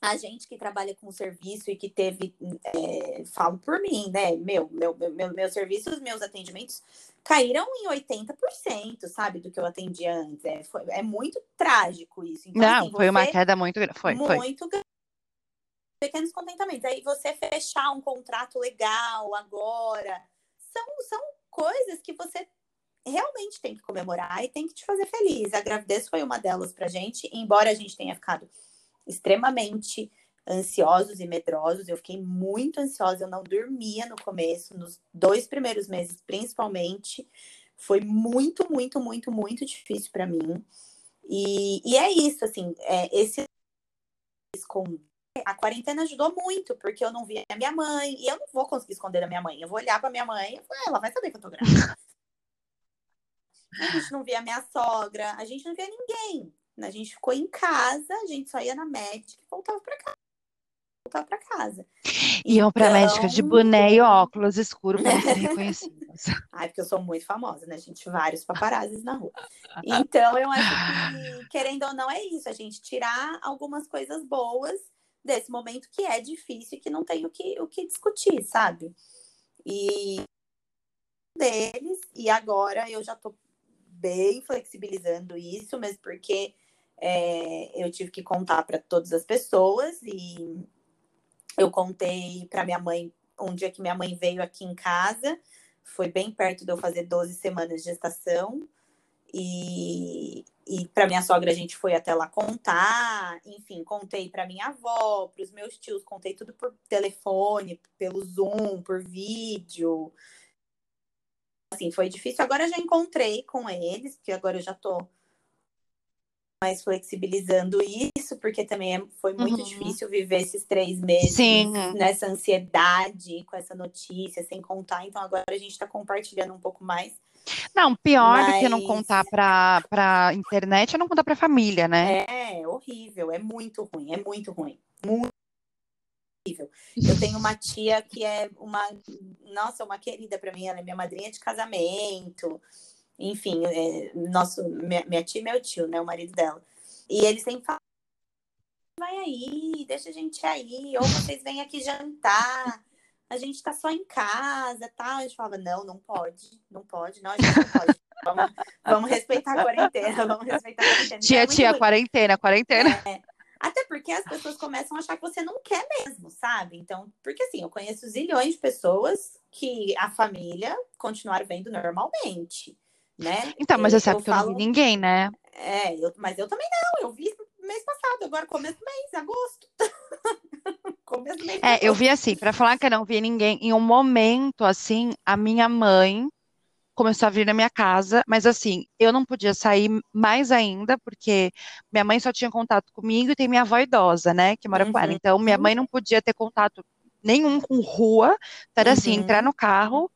[SPEAKER 3] A gente que trabalha com serviço e que teve, é, falo por mim, né? Meu, meu, meu, meu serviço, os meus atendimentos caíram em 80%, sabe, do que eu atendia antes. É, foi, é muito trágico isso.
[SPEAKER 2] Então, Não, assim, foi uma queda muito grande. Foi,
[SPEAKER 3] muito foi pequenos contentamentos. Aí você fechar um contrato legal agora, são, são coisas que você realmente tem que comemorar e tem que te fazer feliz. A gravidez foi uma delas pra gente, embora a gente tenha ficado extremamente ansiosos e medrosos. Eu fiquei muito ansiosa, eu não dormia no começo, nos dois primeiros meses, principalmente. Foi muito, muito, muito, muito difícil para mim. E, e é isso, assim, é, esse a quarentena ajudou muito, porque eu não via a minha mãe, e eu não vou conseguir esconder da minha mãe. Eu vou olhar pra minha mãe e falar, ela vai saber que eu tô grávida. a gente não via a minha sogra, a gente não via ninguém. A gente ficou em casa, a gente só ia na médica e voltava pra casa. Voltava pra casa.
[SPEAKER 2] Iam então... pra médica de boné e óculos escuros pra ser reconhecidos. [laughs]
[SPEAKER 3] Ai, porque eu sou muito famosa, né, gente? Vários paparazes na rua. Então, eu acho que, querendo ou não, é isso. A gente tirar algumas coisas boas desse momento que é difícil e que não tem o que, o que discutir, sabe? E deles, e agora eu já tô bem flexibilizando isso, mas porque é, eu tive que contar para todas as pessoas e eu contei para minha mãe um dia que minha mãe veio aqui em casa, foi bem perto de eu fazer 12 semanas de gestação. E, e para minha sogra a gente foi até lá contar, enfim, contei para minha avó, para os meus tios, contei tudo por telefone, pelo Zoom, por vídeo. Assim, foi difícil. Agora já encontrei com eles, porque agora eu já tô mais flexibilizando isso, porque também é, foi muito uhum. difícil viver esses três meses Sim. nessa ansiedade, com essa notícia, sem contar. Então agora a gente está compartilhando um pouco mais.
[SPEAKER 2] Não, pior Mas... do que não contar para para internet é não contar para família, né?
[SPEAKER 3] É, horrível, é muito ruim, é muito ruim. Muito horrível. Eu tenho uma tia que é uma, nossa, uma querida para mim, ela é minha madrinha de casamento. Enfim, é, nosso, minha, minha tia e meu tio, né, o marido dela. E eles sempre falam, vai aí, deixa a gente aí, ou vocês vêm aqui jantar a gente tá só em casa, tá? A gente falava, não, não pode, não pode, não, a gente não pode. Vamos, vamos respeitar a quarentena, vamos respeitar a quarentena.
[SPEAKER 2] Tia, é tia, ruim. quarentena, quarentena.
[SPEAKER 3] É, até porque as pessoas começam a achar que você não quer mesmo, sabe? Então, porque assim, eu conheço zilhões de pessoas que a família continuaram vendo normalmente, né?
[SPEAKER 2] Então, mas você sabe eu que falo... eu não vi ninguém, né?
[SPEAKER 3] É, eu, mas eu também não, eu vi mês passado, agora começo do mês, agosto.
[SPEAKER 2] Começo mês. É, eu vi assim, para falar que eu não vi ninguém, em um momento assim, a minha mãe começou a vir na minha casa, mas assim, eu não podia sair mais ainda, porque minha mãe só tinha contato comigo e tem minha avó idosa, né, que mora uhum. com ela. Uhum. Então, minha mãe não podia ter contato nenhum com rua, era assim, entrar uhum. no carro,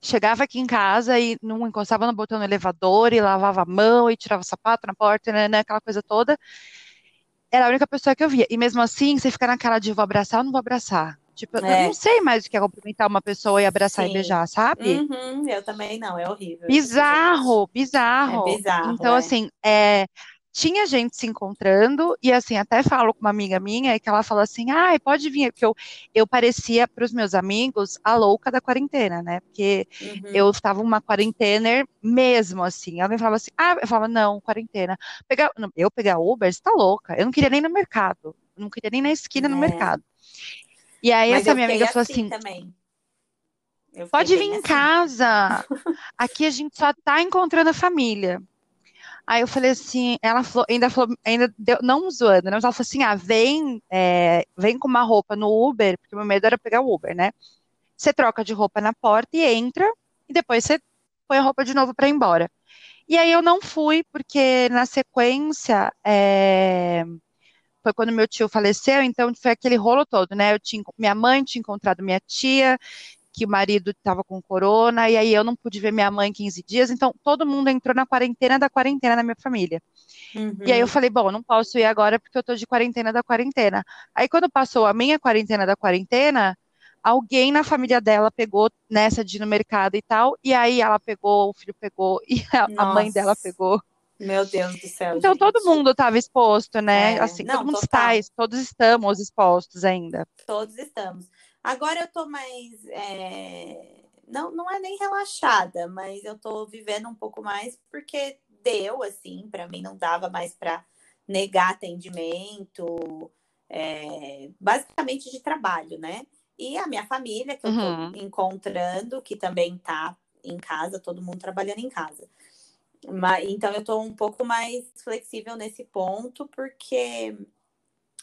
[SPEAKER 2] chegava aqui em casa e não encostava no botão do elevador e lavava a mão e tirava o sapato na porta, né, né, aquela coisa toda. Era a única pessoa que eu via. E mesmo assim, você fica naquela de vou abraçar ou não vou abraçar. Tipo, é. eu não sei mais o que é cumprimentar uma pessoa e abraçar Sim. e beijar, sabe?
[SPEAKER 3] Uhum, eu também não, é horrível.
[SPEAKER 2] Bizarro, bizarro.
[SPEAKER 3] É bizarro.
[SPEAKER 2] Então,
[SPEAKER 3] é.
[SPEAKER 2] assim, é, tinha gente se encontrando, e assim, até falo com uma amiga minha, que ela falou assim, ah, pode vir, porque eu, eu parecia para os meus amigos a louca da quarentena, né, porque uhum. eu estava uma quarentena mesmo, assim, alguém falava assim, ah, eu falava, não, quarentena, pegar, eu pegar Uber, você tá louca, eu não queria nem no mercado, não queria nem na esquina é. no mercado. E aí Mas essa minha amiga falou assim,
[SPEAKER 3] também.
[SPEAKER 2] Pode vir em assim. casa. [laughs] Aqui a gente só tá encontrando a família. Aí eu falei assim, ela falou, ainda falou, ainda deu, não zoando, né? Mas ela falou assim: ah, vem, é, vem com uma roupa no Uber, porque meu medo era pegar o Uber, né? Você troca de roupa na porta e entra, e depois você põe a roupa de novo para ir embora. E aí eu não fui, porque na sequência é, foi quando meu tio faleceu, então foi aquele rolo todo, né? Eu tinha, minha mãe tinha encontrado minha tia, que o marido estava com corona, e aí eu não pude ver minha mãe 15 dias, então todo mundo entrou na quarentena da quarentena na minha família. Uhum. E aí eu falei, bom, não posso ir agora porque eu tô de quarentena da quarentena. Aí quando passou a minha quarentena da quarentena, alguém na família dela pegou nessa de ir no mercado e tal, e aí ela pegou, o filho pegou, [laughs] e a, a mãe dela pegou.
[SPEAKER 3] Meu Deus do céu.
[SPEAKER 2] Então
[SPEAKER 3] gente.
[SPEAKER 2] todo mundo estava exposto, né? É, assim, não, todo mundo total. está, todos estamos expostos ainda.
[SPEAKER 3] Todos estamos. Agora eu tô mais. É... Não, não é nem relaxada, mas eu tô vivendo um pouco mais porque deu, assim, para mim não dava mais para negar atendimento, é... basicamente de trabalho, né? E a minha família, que eu tô uhum. encontrando, que também tá em casa, todo mundo trabalhando em casa. Mas, então eu tô um pouco mais flexível nesse ponto, porque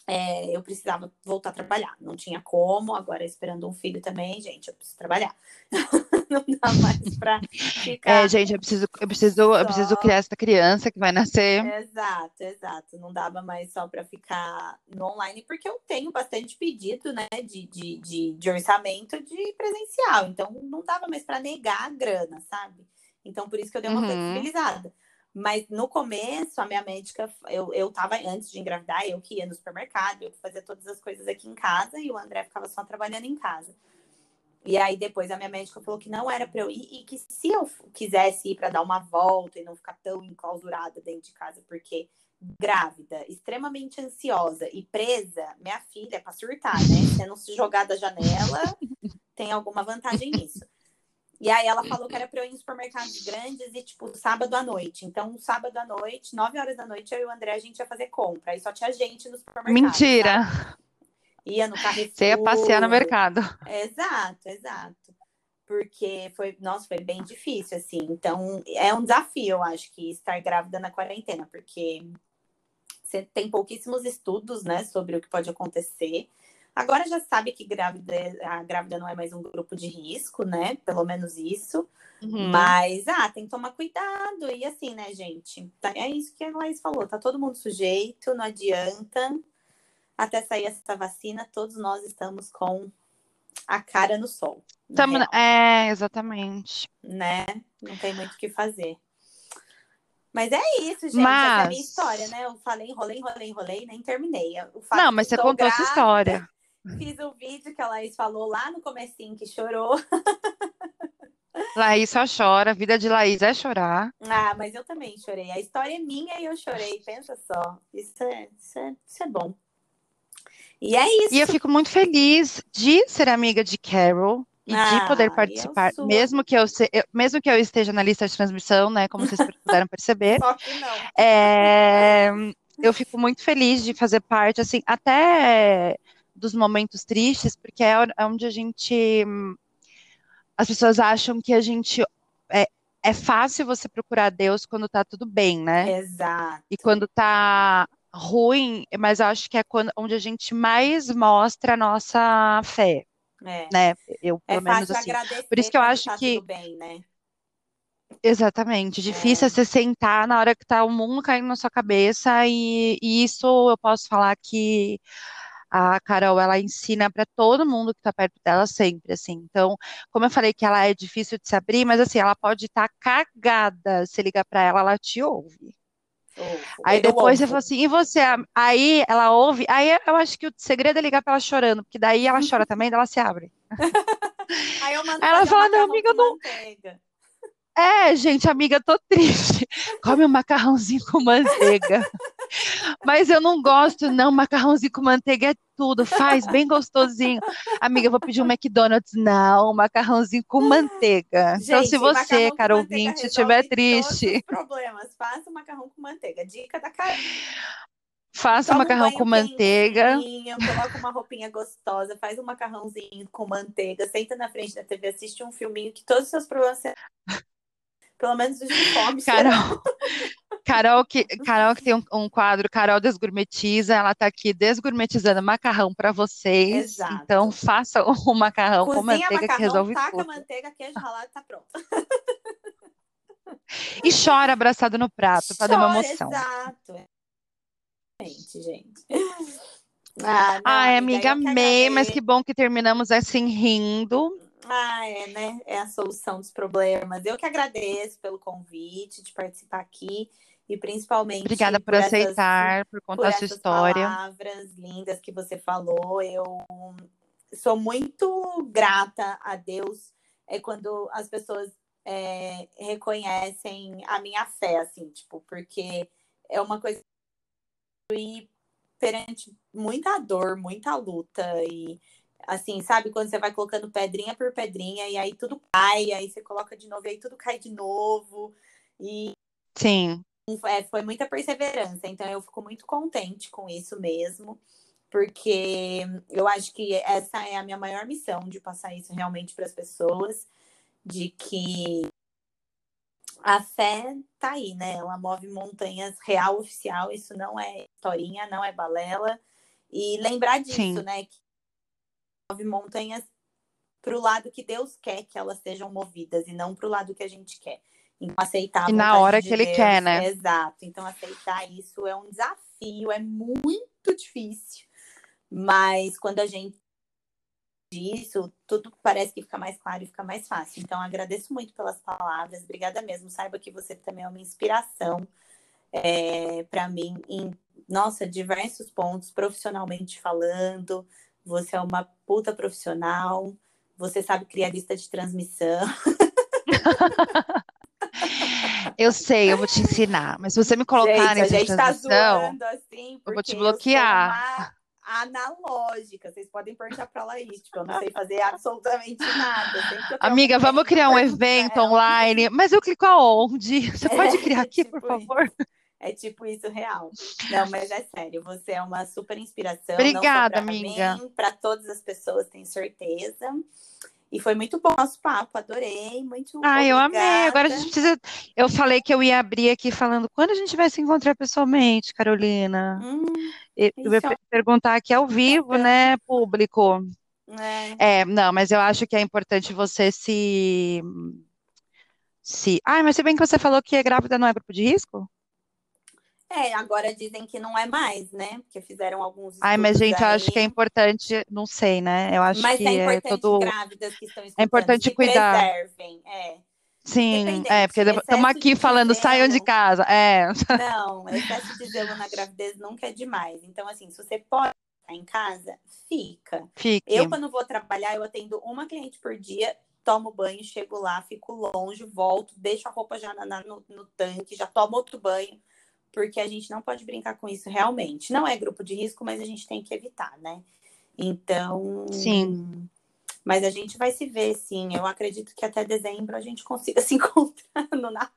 [SPEAKER 3] é, eu precisava voltar a trabalhar. Não tinha como, agora esperando um filho também, gente, eu preciso trabalhar. [laughs] não dá mais para ficar.
[SPEAKER 2] É, gente, eu preciso, eu preciso, só... eu preciso criar essa criança que vai nascer.
[SPEAKER 3] Exato, exato. Não dava mais só para ficar no online, porque eu tenho bastante pedido, né, de, de, de, de orçamento de presencial. Então, não dava mais para negar a grana, sabe? Então, por isso que eu dei uma uhum. flexibilizada. Mas no começo, a minha médica, eu, eu tava antes de engravidar, eu que ia no supermercado, eu que fazia todas as coisas aqui em casa e o André ficava só trabalhando em casa. E aí depois a minha médica falou que não era para eu ir e que se eu quisesse ir para dar uma volta e não ficar tão enclausurada dentro de casa, porque grávida, extremamente ansiosa e presa, minha filha é para surtar, né? Se não se jogar da janela, tem alguma vantagem nisso. E aí ela falou que era para eu ir em supermercados grandes e, tipo, sábado à noite. Então, sábado à noite, 9 horas da noite, eu e o André, a gente ia fazer compra. Aí só tinha gente no supermercado.
[SPEAKER 2] Mentira!
[SPEAKER 3] Sabe? Ia no Carrefour.
[SPEAKER 2] Você ia passear no mercado.
[SPEAKER 3] Exato, exato. Porque foi, nossa, foi bem difícil, assim. Então, é um desafio, eu acho, que estar grávida na quarentena, porque você tem pouquíssimos estudos, né, sobre o que pode acontecer. Agora já sabe que grávida, a grávida não é mais um grupo de risco, né? Pelo menos isso. Uhum. Mas, ah, tem que tomar cuidado. E assim, né, gente? Tá, é isso que a Laís falou. Tá todo mundo sujeito, não adianta. Até sair essa vacina, todos nós estamos com a cara no sol.
[SPEAKER 2] Tamo, é, exatamente.
[SPEAKER 3] Né? Não tem muito o que fazer. Mas é isso, gente. Mas... Essa é a minha história, né? Eu falei, enrolei, enrolei, enrolei, nem terminei.
[SPEAKER 2] não, mas você contou grávida, essa história. [laughs]
[SPEAKER 3] Fiz o um vídeo que a Laís falou lá no comecinho que chorou. [laughs]
[SPEAKER 2] Laís só chora, a vida de Laís é chorar.
[SPEAKER 3] Ah, mas eu também chorei. A história é minha e eu chorei, pensa só. Isso é, isso é, isso é bom. E é isso.
[SPEAKER 2] E eu fico muito feliz de ser amiga de Carol e ah, de poder participar, mesmo que eu, se, eu, mesmo que eu esteja na lista de transmissão, né, como vocês puderam perceber. [laughs]
[SPEAKER 3] Só que não.
[SPEAKER 2] É, eu fico muito feliz de fazer parte, assim, até dos momentos tristes, porque é, é onde a gente. As pessoas acham que a gente. É, é fácil você procurar Deus quando tá tudo bem, né?
[SPEAKER 3] Exato.
[SPEAKER 2] E quando tá ruim, mas eu acho que é quando, onde a gente mais mostra a nossa fé. É. Né? Eu,
[SPEAKER 3] é
[SPEAKER 2] pelo é menos assim.
[SPEAKER 3] Por
[SPEAKER 2] isso que eu acho
[SPEAKER 3] tá
[SPEAKER 2] que.
[SPEAKER 3] Bem, né?
[SPEAKER 2] Exatamente, difícil é. é você sentar na hora que tá o mundo caindo na sua cabeça, e, e isso eu posso falar que a Carol, ela ensina para todo mundo que está perto dela sempre, assim. Então, como eu falei que ela é difícil de se abrir, mas assim, ela pode estar tá cagada. Se ligar para ela, ela te ouve. Aí depois você fala assim, e você? Aí ela ouve, aí eu acho que o segredo é ligar para ela chorando, porque daí ela chora [laughs] também, daí ela se abre.
[SPEAKER 3] aí eu mando
[SPEAKER 2] aí ela fala, não, amiga, eu não. Manteiga. É, gente, amiga, tô triste. Come um macarrãozinho com manteiga. [laughs] Mas eu não gosto, não. Macarrãozinho com manteiga é tudo. Faz bem gostosinho. Amiga, eu vou pedir um McDonald's. Não, macarrãozinho com manteiga. Gente, então, se você, cara ouvinte, estiver triste.
[SPEAKER 3] problemas. Faça o macarrão com manteiga. Dica da cara.
[SPEAKER 2] Faça o macarrão um com manteiga.
[SPEAKER 3] Coloca uma roupinha gostosa, faz um macarrãozinho com manteiga, senta na frente da TV, assiste um filminho que todos os seus problemas pelo menos os uniformes.
[SPEAKER 2] Carol, Carol, que, Carol que tem um, um, quadro, Carol Desgourmetiza, ela está aqui desgourmetizando macarrão para vocês. Exato. Então faça [laughs] o macarrão Cozinha com manteiga macarrão, que resolve
[SPEAKER 3] taca
[SPEAKER 2] tudo.
[SPEAKER 3] manteiga, queijo ralado, tá pronto.
[SPEAKER 2] e chora abraçado no prato para dar uma emoção.
[SPEAKER 3] Exato. Gente, gente. Ah, não,
[SPEAKER 2] Ai, amiga, amei, mas que bom que terminamos assim rindo.
[SPEAKER 3] Ah, é, né? É a solução dos problemas. Eu que agradeço pelo convite de participar aqui e principalmente
[SPEAKER 2] Obrigada por, por aceitar, essas, por contar por a sua história.
[SPEAKER 3] palavras lindas que você falou. Eu sou muito grata a Deus é quando as pessoas é, reconhecem a minha fé, assim, tipo, porque é uma coisa e perante muita dor, muita luta e assim, sabe, quando você vai colocando pedrinha por pedrinha e aí tudo cai, aí você coloca de novo e aí tudo cai de novo e
[SPEAKER 2] sim,
[SPEAKER 3] é, foi muita perseverança, então eu fico muito contente com isso mesmo, porque eu acho que essa é a minha maior missão de passar isso realmente para as pessoas, de que a fé tá aí, né? Ela move montanhas real oficial, isso não é historinha, não é balela. E lembrar disso, Sim. né? Que move montanhas para o lado que Deus quer que elas sejam movidas e não para o lado que a gente quer. Então, aceitar.
[SPEAKER 2] E na hora de que ele quer, né?
[SPEAKER 3] Exato. Então, aceitar isso é um desafio, é muito difícil. Mas quando a gente disso, tudo parece que fica mais claro e fica mais fácil. Então, agradeço muito pelas palavras, obrigada mesmo. Saiba que você também é uma inspiração é, para mim em, nossa, diversos pontos, profissionalmente falando. Você é uma puta profissional, você sabe criar lista de transmissão. [laughs]
[SPEAKER 2] Eu sei, eu vou te ensinar. Mas se você me colocar
[SPEAKER 3] gente,
[SPEAKER 2] nessa
[SPEAKER 3] tá
[SPEAKER 2] transmissão,
[SPEAKER 3] tá assim,
[SPEAKER 2] eu vou te bloquear
[SPEAKER 3] analógica. Vocês podem perguntar para ela isso. Tipo, eu não sei fazer absolutamente nada.
[SPEAKER 2] Amiga, vamos criar um evento online. [laughs] Mas eu clico aonde? Você pode criar aqui, [laughs] tipo por favor?
[SPEAKER 3] Isso. É tipo isso real. Não, mas é sério, você é uma super inspiração.
[SPEAKER 2] Obrigada, amiga.
[SPEAKER 3] Para todas as pessoas, tenho certeza. E foi muito bom nosso papo, adorei, muito Ah,
[SPEAKER 2] eu amei. Agora a gente precisa. Eu falei que eu ia abrir aqui falando quando a gente vai se encontrar pessoalmente, Carolina. Hum, eu ia é... perguntar aqui ao vivo, é. né, público. É. é, não, mas eu acho que é importante você se. se... Ah, mas se bem que você falou que é grávida não é grupo de risco?
[SPEAKER 3] É, agora dizem que não é mais, né? Porque fizeram alguns
[SPEAKER 2] Ai, mas gente, eu acho que é importante, não sei, né? Eu acho
[SPEAKER 3] mas
[SPEAKER 2] que
[SPEAKER 3] é importante
[SPEAKER 2] é todo
[SPEAKER 3] grávidas que estão
[SPEAKER 2] é importante cuidar.
[SPEAKER 3] preservem, é.
[SPEAKER 2] Sim, é, porque estamos aqui falando, zelo, saiam de casa. É.
[SPEAKER 3] Não, excesso de zelo na gravidez nunca é demais. Então, assim, se você pode ficar em casa, fica.
[SPEAKER 2] Fique.
[SPEAKER 3] Eu, quando vou trabalhar, eu atendo uma cliente por dia, tomo banho, chego lá, fico longe, volto, deixo a roupa já na, no, no tanque, já tomo outro banho porque a gente não pode brincar com isso realmente. Não é grupo de risco, mas a gente tem que evitar, né? Então.
[SPEAKER 2] Sim.
[SPEAKER 3] Mas a gente vai se ver, sim. Eu acredito que até dezembro a gente consiga [laughs] se encontrar no Natal.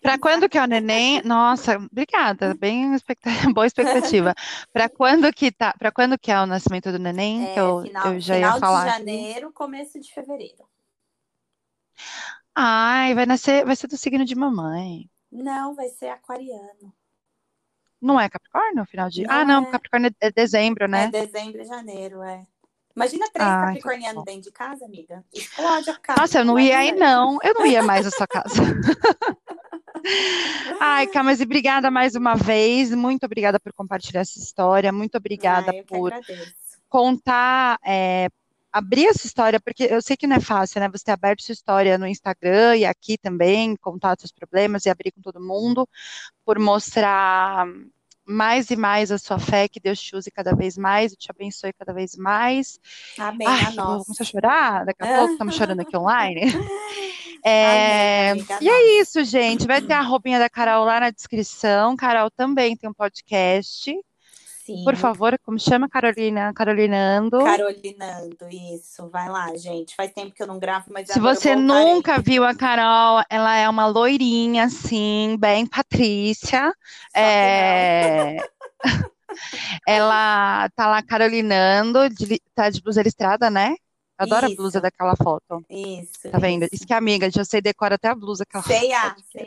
[SPEAKER 2] Para quando que é o neném? Nossa, obrigada. Bem expectativa, [laughs] boa expectativa. Para quando que tá? Para quando que é o nascimento do neném?
[SPEAKER 3] É,
[SPEAKER 2] que eu,
[SPEAKER 3] final,
[SPEAKER 2] eu já ia falar.
[SPEAKER 3] Final de janeiro, começo de fevereiro.
[SPEAKER 2] Ai, vai nascer, vai ser do signo de mamãe.
[SPEAKER 3] Não, vai ser aquariano.
[SPEAKER 2] Não é Capricórnio, final de. Não ah, não, é. Capricórnio é dezembro, né?
[SPEAKER 3] É dezembro e janeiro, é. Imagina três Ai, capricornianos dentro de casa, amiga. Explode a casa.
[SPEAKER 2] Nossa, eu não ia aí, não. Eu não ia mais sua casa. [laughs] Ai, Camas, e obrigada mais uma vez. Muito obrigada por compartilhar essa história. Muito obrigada
[SPEAKER 3] Ai,
[SPEAKER 2] por contar, é, abrir essa história, porque eu sei que não é fácil, né? Você ter aberto sua história no Instagram e aqui também, contar seus problemas e abrir com todo mundo, por mostrar mais e mais a sua fé, que Deus te use cada vez mais e te abençoe cada vez mais.
[SPEAKER 3] Amém. Ai, a
[SPEAKER 2] nossa. Vamos a chorar, daqui a pouco estamos chorando aqui online. [laughs] É, Amém, e é isso, gente. Vai ter a roupinha da Carol lá na descrição. Carol também tem um podcast.
[SPEAKER 3] Sim.
[SPEAKER 2] Por favor, como chama Carolina? Carolinando.
[SPEAKER 3] Carolinando, isso. Vai lá, gente. Faz tempo que eu não gravo, mas
[SPEAKER 2] Se você nunca viu a Carol, ela é uma loirinha, assim, bem Patrícia. Só é... [laughs] ela tá lá carolinando, de, tá de blusa listrada, né? Adoro
[SPEAKER 3] isso.
[SPEAKER 2] a blusa daquela foto.
[SPEAKER 3] Isso.
[SPEAKER 2] Tá vendo? Isso, isso que é amiga, já sei decora até a blusa
[SPEAKER 3] Sei, [laughs] a, sei.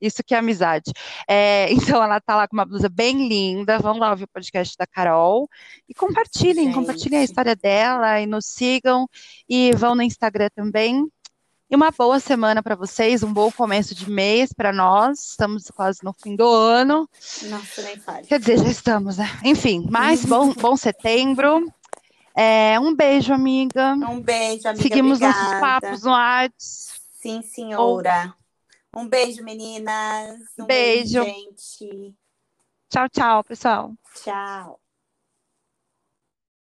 [SPEAKER 2] Isso que é amizade. É, [laughs] então ela tá lá com uma blusa bem linda. Vamos lá ouvir o podcast da Carol e compartilhem, Gente. compartilhem a história dela e nos sigam e vão no Instagram também. E uma boa semana para vocês, um bom começo de mês para nós. Estamos quase no fim do ano.
[SPEAKER 3] Nossa, nem fale.
[SPEAKER 2] Quer dizer, já estamos, né? Enfim, mas bom, bom setembro. É, um beijo, amiga.
[SPEAKER 3] Um beijo, amiga.
[SPEAKER 2] Seguimos
[SPEAKER 3] obrigada.
[SPEAKER 2] nossos papos no Arts.
[SPEAKER 3] Sim, senhora. Um beijo, meninas. Um
[SPEAKER 2] Beijo.
[SPEAKER 3] gente.
[SPEAKER 2] Tchau, tchau, pessoal.
[SPEAKER 3] Tchau.